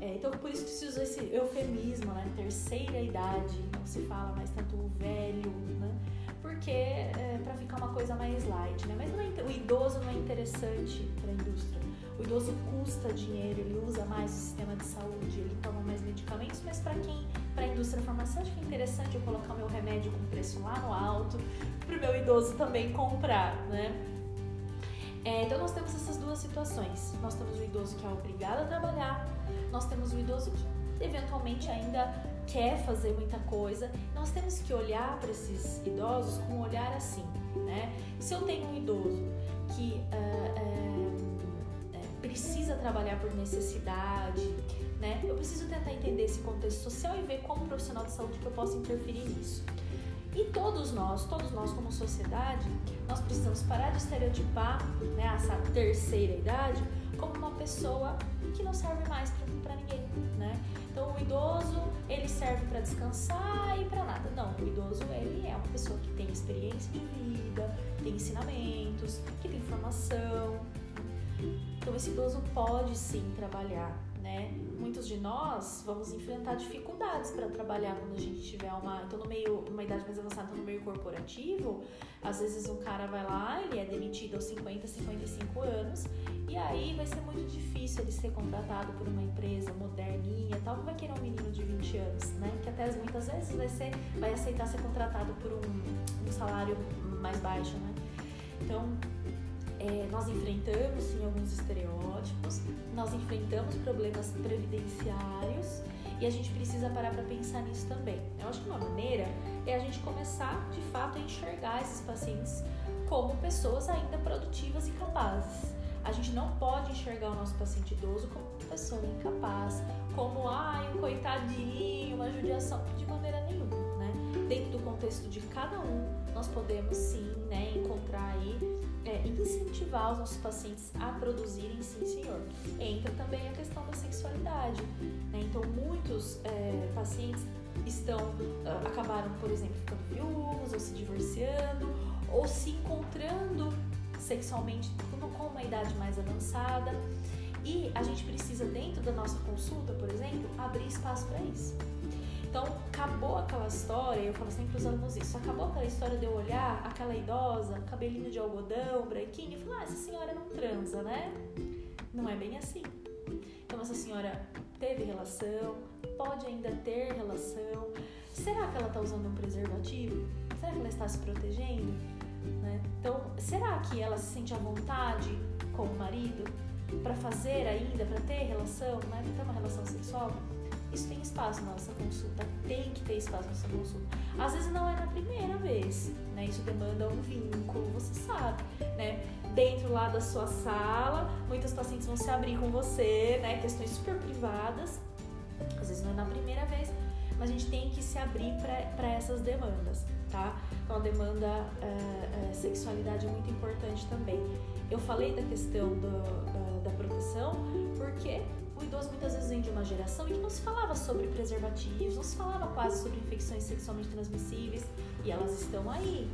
É, então, por isso que se usa esse eufemismo, né, terceira idade, não se fala mais tanto o velho, né? porque é, para ficar uma coisa mais light, né? Mas é, o idoso não é interessante para a indústria. O idoso custa dinheiro, ele usa mais o sistema de saúde, ele toma mais medicamentos, mas para quem, para a indústria farmacêutica é interessante eu colocar o meu remédio com preço lá no alto, para o meu idoso também comprar, né? É, então nós temos essas duas situações. Nós temos o idoso que é obrigado a trabalhar, nós temos o idoso que eventualmente ainda quer fazer muita coisa. Nós temos que olhar para esses idosos com um olhar assim, né? Se eu tenho um idoso que uh, uh, precisa trabalhar por necessidade, né? Eu preciso tentar entender esse contexto social e ver como profissional de saúde que eu posso interferir nisso. E todos nós, todos nós como sociedade, nós precisamos parar de estereotipar né, essa terceira idade como uma pessoa que não serve mais para ninguém, né? Então o idoso ele serve para descansar e para nada. Não, o idoso ele é uma pessoa que tem experiência de vida, tem ensinamentos, que tem formação. Então esse idoso pode sim trabalhar, né? Muitos de nós vamos enfrentar dificuldades para trabalhar quando a gente tiver uma, então no meio, uma idade mais avançada, então no meio corporativo, às vezes um cara vai lá, ele é demitido aos 50, 55 anos, e aí vai ser muito difícil ele ser contratado por uma empresa moderninha, tal, não vai querer um menino de 20 anos, né? Que até muitas vezes vai ser, vai aceitar ser contratado por um, um salário mais baixo, né? Então, é, nós enfrentamos sim alguns estereótipos, nós enfrentamos problemas previdenciários e a gente precisa parar para pensar nisso também. Eu acho que uma maneira é a gente começar de fato a enxergar esses pacientes como pessoas ainda produtivas e capazes. A gente não pode enxergar o nosso paciente idoso como pessoa incapaz, como ai, um coitadinho, uma judiação, de maneira nenhuma, né? Dentro do contexto de cada um, nós podemos sim, né, encontrar aí é, incentivar os nossos pacientes a produzirem sim, senhor. Entra também a questão da sexualidade. Né? Então, muitos é, pacientes estão uh, acabaram, por exemplo, ficando viúvos ou se divorciando ou se encontrando sexualmente com uma idade mais avançada. E a gente precisa, dentro da nossa consulta, por exemplo, abrir espaço para isso. Então, acabou aquela história, eu falo sempre os alunos isso, acabou aquela história de eu olhar aquela idosa, cabelinho de algodão, branquinho, e falar, ah, essa senhora não transa, né? Não é bem assim. Então, essa senhora teve relação, pode ainda ter relação. Será que ela está usando um preservativo? Será que ela está se protegendo? Né? Então, será que ela se sente à vontade com o marido para fazer ainda, para ter relação, né? para ter uma relação sexual? Espaço na nossa consulta, tem que ter espaço na nossa consulta. Às vezes não é na primeira vez, né? Isso demanda um vínculo, você sabe, né? Dentro lá da sua sala, muitos pacientes vão se abrir com você, né? Questões super privadas. Às vezes não é na primeira vez, mas a gente tem que se abrir para essas demandas, tá? Então a demanda uh, uh, sexualidade é muito importante também. Eu falei da questão do, da proteção porque o idoso muitas vezes vem de uma geração em que não se falava sobre preservativos, não se falava quase sobre infecções sexualmente transmissíveis e elas estão aí.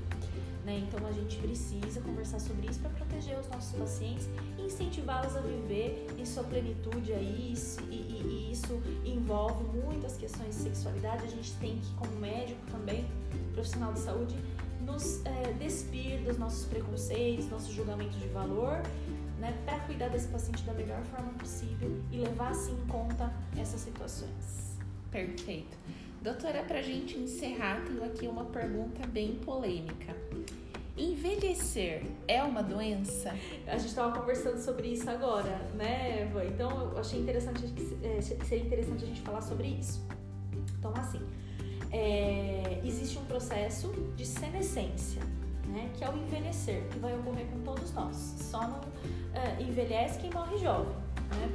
Né? Então a gente precisa conversar sobre isso para proteger os nossos pacientes e incentivá-los a viver em sua plenitude aí, e, e, e, isso envolve muitas questões de sexualidade. A gente tem que, como médico também, profissional de saúde, nos é, despir dos nossos preconceitos, nosso julgamento de valor né, para cuidar desse paciente da melhor forma possível e levar assim em conta essas situações. Perfeito. Doutora, para a gente encerrar, tenho aqui uma pergunta bem polêmica. Envelhecer é uma doença? A gente estava conversando sobre isso agora, né, Eva? Então eu achei interessante, é, seria interessante a gente falar sobre isso. Então, assim, é, existe um processo de senescência, né, que é o envelhecer, que vai ocorrer com todos nós. Só não uh, envelhece quem morre jovem. Né?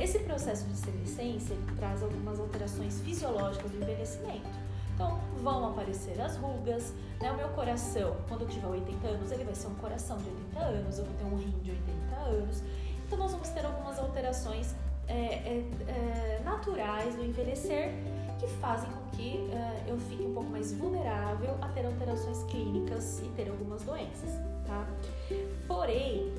Esse processo de senescência traz algumas alterações fisiológicas do envelhecimento. Então, vão aparecer as rugas, né? O meu coração, quando eu tiver 80 anos, ele vai ser um coração de 80 anos, eu vou ter um rim de 80 anos. Então, nós vamos ter algumas alterações é, é, é, naturais do envelhecer que fazem com que é, eu fique um pouco mais vulnerável a ter alterações clínicas e ter algumas doenças, tá? Porém,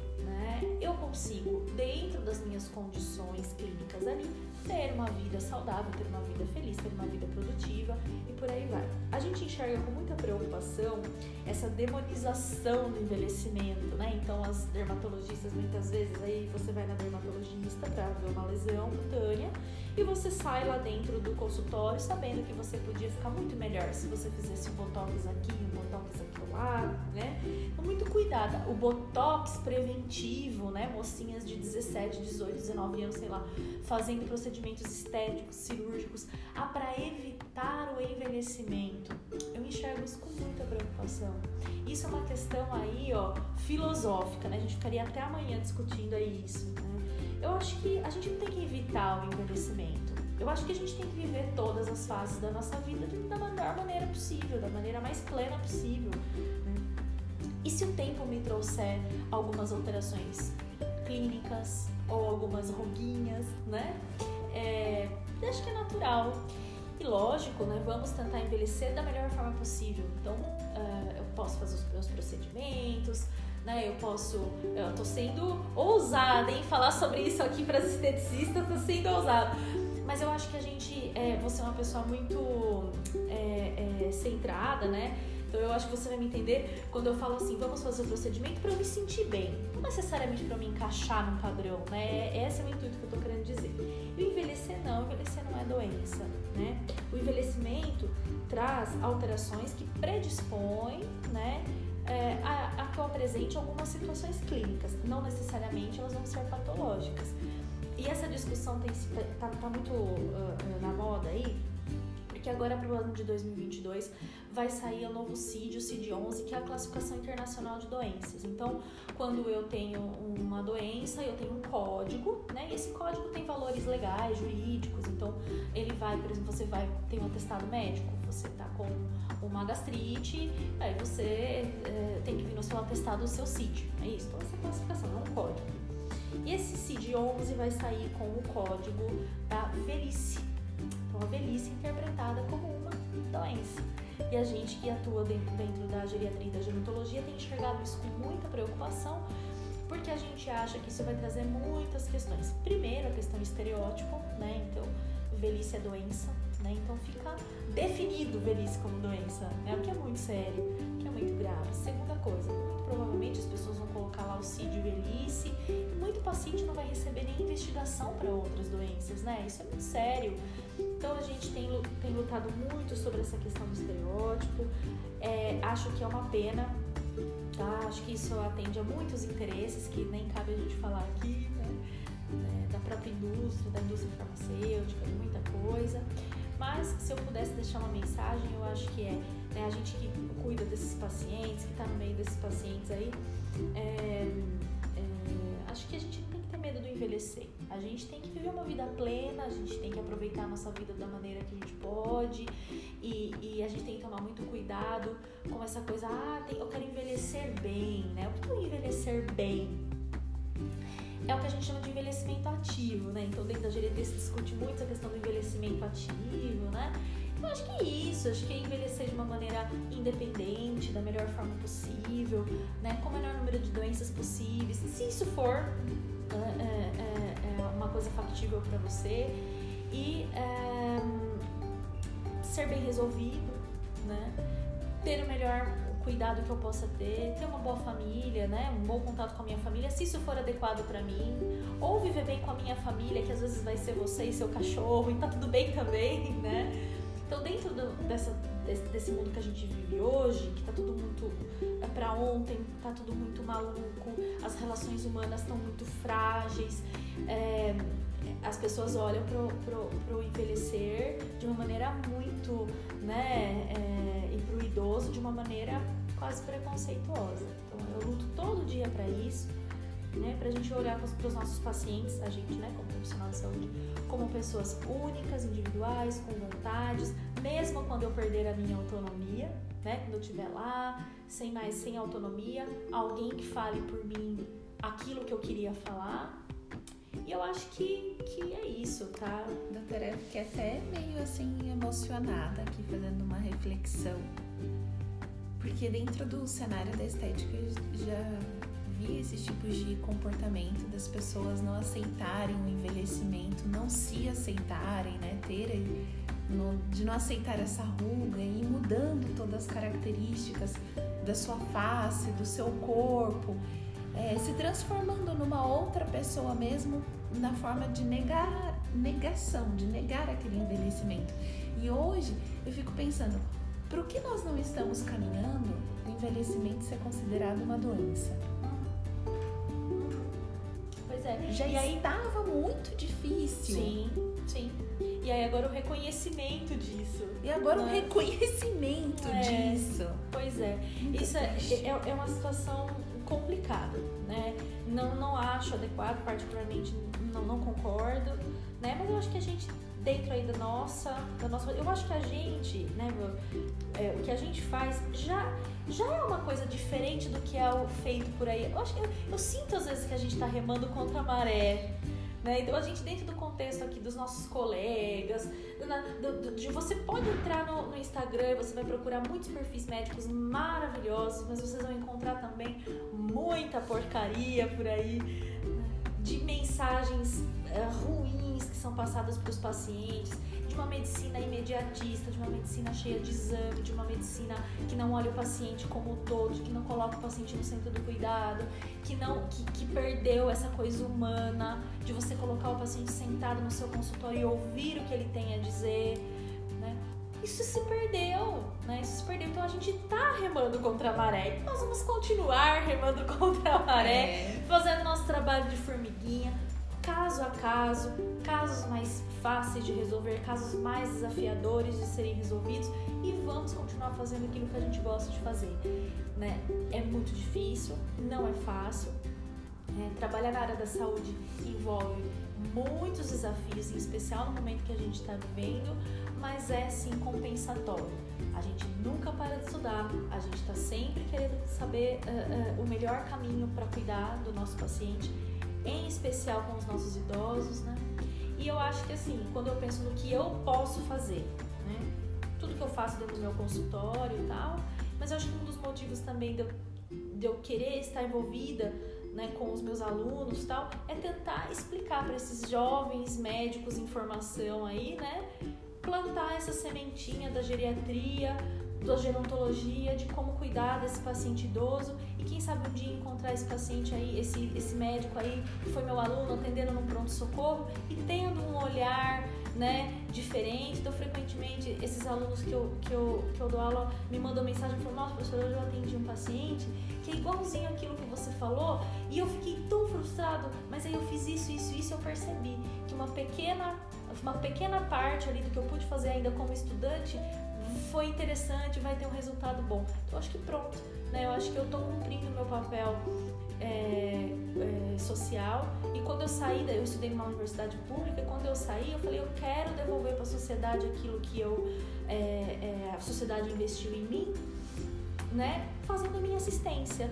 eu consigo, dentro das minhas condições clínicas ali, ter uma vida saudável, ter uma vida feliz, ter uma vida produtiva e por aí vai. A gente enxerga com muita preocupação essa demonização do envelhecimento, né? Então as dermatologistas muitas vezes aí você vai na dermatologista para ver uma lesão cutânea e você sai lá dentro do consultório sabendo que você podia ficar muito melhor se você fizesse um botox aqui, um botox aqui ao lado, né? Então, muito cuidado. O botox preventivo, né? Mocinhas de 17, 18, 19 anos, sei lá, fazendo procedimentos estéticos, cirúrgicos, ah, para evitar o envelhecimento. Eu enxergo isso com muita preocupação. Isso é uma questão aí, ó, filosófica, né? A gente ficaria até amanhã discutindo aí isso, né? eu acho que a gente não tem que evitar o envelhecimento. Eu acho que a gente tem que viver todas as fases da nossa vida da melhor maneira possível, da maneira mais plena possível. Né? E se o tempo me trouxer algumas alterações clínicas ou algumas ruguinhas, né? É, acho que é natural. E lógico, né? Vamos tentar envelhecer da melhor forma possível. Então, uh, eu posso fazer os meus procedimentos, né? Eu posso. Eu tô sendo ousada em falar sobre isso aqui para as esteticistas, tô sendo ousada. Mas eu acho que a gente. É, você é uma pessoa muito é, é, centrada, né? Então eu acho que você vai me entender quando eu falo assim, vamos fazer o procedimento para eu me sentir bem, não necessariamente para me encaixar num padrão, né? Esse é o intuito que eu tô querendo dizer. E o envelhecer não, envelhecer não é doença, né? O envelhecimento traz alterações que predispõem, né? É, a, a que eu apresente algumas situações clínicas, não necessariamente elas vão ser patológicas. E essa discussão tem tá, muito uh, na moda aí, porque agora para o ano de 2022 vai sair o novo CID, o CID-11, que é a classificação internacional de doenças. Então, quando eu tenho uma doença, eu tenho um código, né? E esse código tem valores legais, jurídicos. Então, ele vai, por exemplo, você vai ter um atestado médico, você tá com uma gastrite, aí você é, tem que vir no seu atestado o seu CID. É isso. Então, essa classificação é um código. E esse CID-11 vai sair com o código da velhice. Então, a velhice interpretada como uma doença. E a gente que atua dentro, dentro da geriatria e da gerontologia tem enxergado isso com muita preocupação, porque a gente acha que isso vai trazer muitas questões. Primeiro, a questão estereótipo, né? Então, velhice é doença, né? Então fica definido velhice como doença, né? O que é muito sério, o que é muito grave. Segunda coisa, muito provavelmente as pessoas vão colocar lá o CID velhice e muito paciente não vai receber nem investigação para outras doenças, né? Isso é muito sério. Então a gente tem, tem lutado muito sobre essa questão do estereótipo. É, acho que é uma pena, tá? Acho que isso atende a muitos interesses que nem cabe a gente falar aqui, né? É, da própria indústria, da indústria farmacêutica, de muita coisa. Mas se eu pudesse deixar uma mensagem, eu acho que é né, a gente que cuida desses pacientes, que está no meio desses pacientes aí, é, é, acho que a gente não tem que ter medo do envelhecer. A gente tem que viver uma vida plena, a gente tem que aproveitar a nossa vida da maneira que a gente pode e, e a gente tem que tomar muito cuidado com essa coisa, ah, tem, eu quero envelhecer bem, né? O que é envelhecer bem? É o que a gente chama de envelhecimento ativo, né? Então, dentro da geriatria se discute muito a questão do envelhecimento ativo, né? Eu acho que é isso, acho que é envelhecer de uma maneira independente, da melhor forma possível, né? Com o menor número de doenças possíveis. Se isso for é, é, é uma coisa factível para você e é, ser bem resolvido, né? Ter o melhor cuidado que eu possa ter, ter uma boa família, né? Um bom contato com a minha família, se isso for adequado para mim, ou viver bem com a minha família, que às vezes vai ser você e seu cachorro, e tá tudo bem também, né? Então, dentro do, dessa, desse, desse, mundo que a gente vive hoje, que tá tudo muito é para ontem, tá tudo muito maluco, as relações humanas estão muito frágeis, é, as pessoas olham pro, pro, pro envelhecer de uma maneira muito, né, é, idoso de uma maneira quase preconceituosa. Então, eu luto todo dia para isso né, para a gente olhar para os nossos pacientes, a gente, né, como profissional de saúde, como pessoas únicas, individuais, com vontades, mesmo quando eu perder a minha autonomia, né, quando eu estiver lá, sem mais, sem autonomia, alguém que fale por mim aquilo que eu queria falar. E eu acho que, que é isso, tá? Doutora, eu fiquei até meio assim emocionada aqui fazendo uma reflexão. Porque dentro do cenário da estética já vi esses tipos de comportamento das pessoas não aceitarem o envelhecimento, não se aceitarem, né? No, de não aceitar essa ruga e ir mudando todas as características da sua face, do seu corpo, é, se transformando numa outra pessoa mesmo na forma de negar, negação, de negar aquele envelhecimento. E hoje eu fico pensando, para o que nós não estamos caminhando, o envelhecimento ser considerado uma doença? é. Já e aí estava muito difícil. Sim, sim. E aí agora o reconhecimento disso. E agora né? o reconhecimento é. disso. Pois é. Muito Isso é, é, é, uma situação complicada, né? Não, não acho adequado, particularmente não, não concordo, né? Mas eu acho que a gente dentro aí da nossa, da nossa. Eu acho que a gente, né, é, o que a gente faz já, já é uma coisa diferente do que é o feito por aí. Eu, acho, eu, eu sinto às vezes que a gente está remando contra a maré. Né? Então a gente dentro do contexto aqui dos nossos colegas, do, do, de você pode entrar no, no Instagram e você vai procurar muitos perfis médicos maravilhosos, mas vocês vão encontrar também muita porcaria por aí de mensagens uh, ruins que são passadas para os pacientes, de uma medicina imediatista, de uma medicina cheia de exame, de uma medicina que não olha o paciente como um todo, que não coloca o paciente no centro do cuidado, que não que, que perdeu essa coisa humana de você colocar o paciente sentado no seu consultório e ouvir o que ele tem a dizer isso se perdeu, né? Isso se perdeu. Então a gente tá remando contra a maré. Nós vamos continuar remando contra a maré, é. fazendo nosso trabalho de formiguinha, caso a caso, casos mais fáceis de resolver, casos mais desafiadores de serem resolvidos e vamos continuar fazendo aquilo que a gente gosta de fazer, né? É muito difícil, não é fácil. É, trabalhar na área da saúde envolve muitos desafios, em especial no momento que a gente está vivendo, mas é sim compensatório. A gente nunca para de estudar, a gente está sempre querendo saber uh, uh, o melhor caminho para cuidar do nosso paciente, em especial com os nossos idosos, né? E eu acho que assim, quando eu penso no que eu posso fazer, né? Tudo que eu faço dentro do meu consultório e tal, mas eu acho que um dos motivos também de eu, de eu querer estar envolvida né, com os meus alunos tal, é tentar explicar para esses jovens médicos em formação aí, né, plantar essa sementinha da geriatria, da gerontologia, de como cuidar desse paciente idoso e quem sabe um dia encontrar esse paciente aí, esse, esse médico aí que foi meu aluno atendendo num pronto-socorro e tendo um olhar né, diferente. Então, frequentemente, esses alunos que eu, que eu, que eu dou aula me mandam mensagem e falam: Nossa, professor, hoje eu atendi um paciente que é igualzinho aquilo que você falou e eu fiquei tão frustrado, mas aí eu fiz isso, isso, isso. Eu percebi que uma pequena, uma pequena parte ali do que eu pude fazer ainda como estudante foi interessante, vai ter um resultado bom. Então, acho que pronto, né? Eu acho que eu estou cumprindo o meu papel é, é, social. E quando eu saí, eu estudei numa universidade pública, e quando eu saí, eu falei, eu quero devolver para a sociedade aquilo que eu, é, é, a sociedade investiu em mim, né? Fazendo a minha assistência.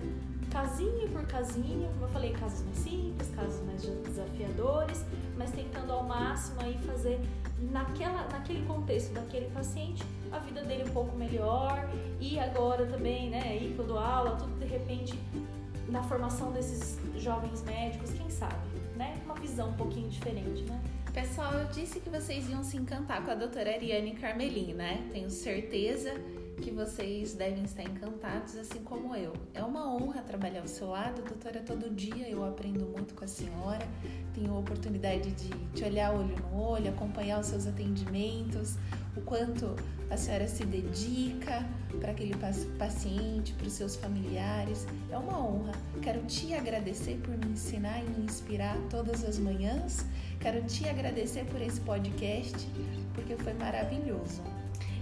Casinho por casinho, como eu falei, casos mais simples, casos mais desafiadores, mas tentando ao máximo aí fazer naquela, naquele contexto daquele paciente a vida dele um pouco melhor e agora também, né, aí que eu dou aula, tudo de repente na formação desses jovens médicos, quem sabe, né? Uma visão um pouquinho diferente, né? Pessoal, eu disse que vocês iam se encantar com a doutora Ariane Carmelin, né? Tenho certeza que vocês devem estar encantados, assim como eu. É uma honra trabalhar ao seu lado, doutora. Todo dia eu aprendo muito com a senhora, tenho a oportunidade de te olhar olho no olho, acompanhar os seus atendimentos, o quanto a senhora se dedica para aquele paciente, para os seus familiares. É uma honra. Quero te agradecer por me ensinar e me inspirar todas as manhãs. Quero te agradecer por esse podcast, porque foi maravilhoso.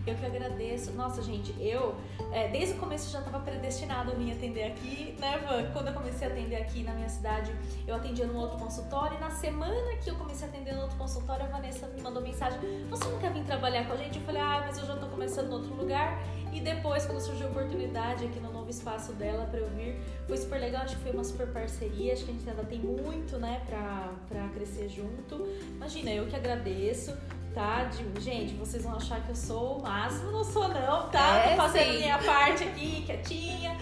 Eu que agradeço. Nossa, gente, eu é, desde o começo já estava predestinado a vir atender aqui, né, Van? Quando eu comecei a atender aqui na minha cidade, eu atendia num outro consultório. E na semana que eu comecei a atender no outro consultório, a Vanessa me mandou mensagem: Você não quer vir trabalhar com a gente? Eu falei: Ah, mas eu já estou começando em outro lugar. E depois, quando surgiu a oportunidade aqui no novo espaço dela para eu vir, foi super legal. Acho que foi uma super parceria. Acho que a gente ainda tem muito, né, pra crescer junto. Imagina, eu que agradeço tá? De, gente, vocês vão achar que eu sou o máximo, não sou não, tá? É, Tô fazendo sim. minha parte aqui, quietinha,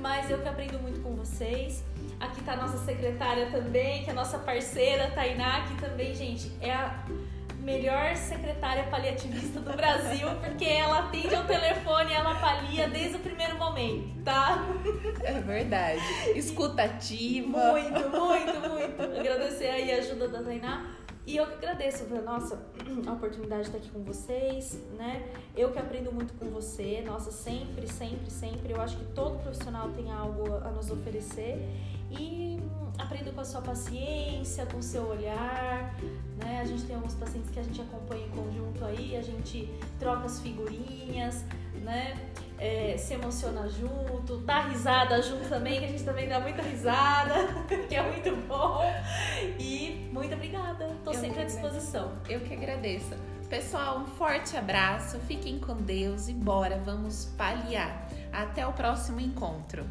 mas eu que aprendo muito com vocês. Aqui tá a nossa secretária também, que é a nossa parceira, Tainá, que também, gente, é a melhor secretária paliativista do Brasil, porque ela atende ao telefone ela palia desde o primeiro momento, tá? É verdade. Escutativa. Muito, muito, muito. Agradecer aí a ajuda da Tainá. E eu que agradeço, nossa, a oportunidade de estar aqui com vocês, né? Eu que aprendo muito com você, nossa, sempre, sempre, sempre. Eu acho que todo profissional tem algo a nos oferecer e aprendo com a sua paciência, com o seu olhar, né? A gente tem alguns pacientes que a gente acompanha em conjunto aí, a gente troca as figurinhas, né? é, se emociona junto, dá risada junto também, que a gente também dá muita risada, que é muito bom. E muito obrigada, tô eu sempre à disposição. Eu que agradeço. Pessoal, um forte abraço, fiquem com Deus e bora, vamos paliar. Até o próximo encontro.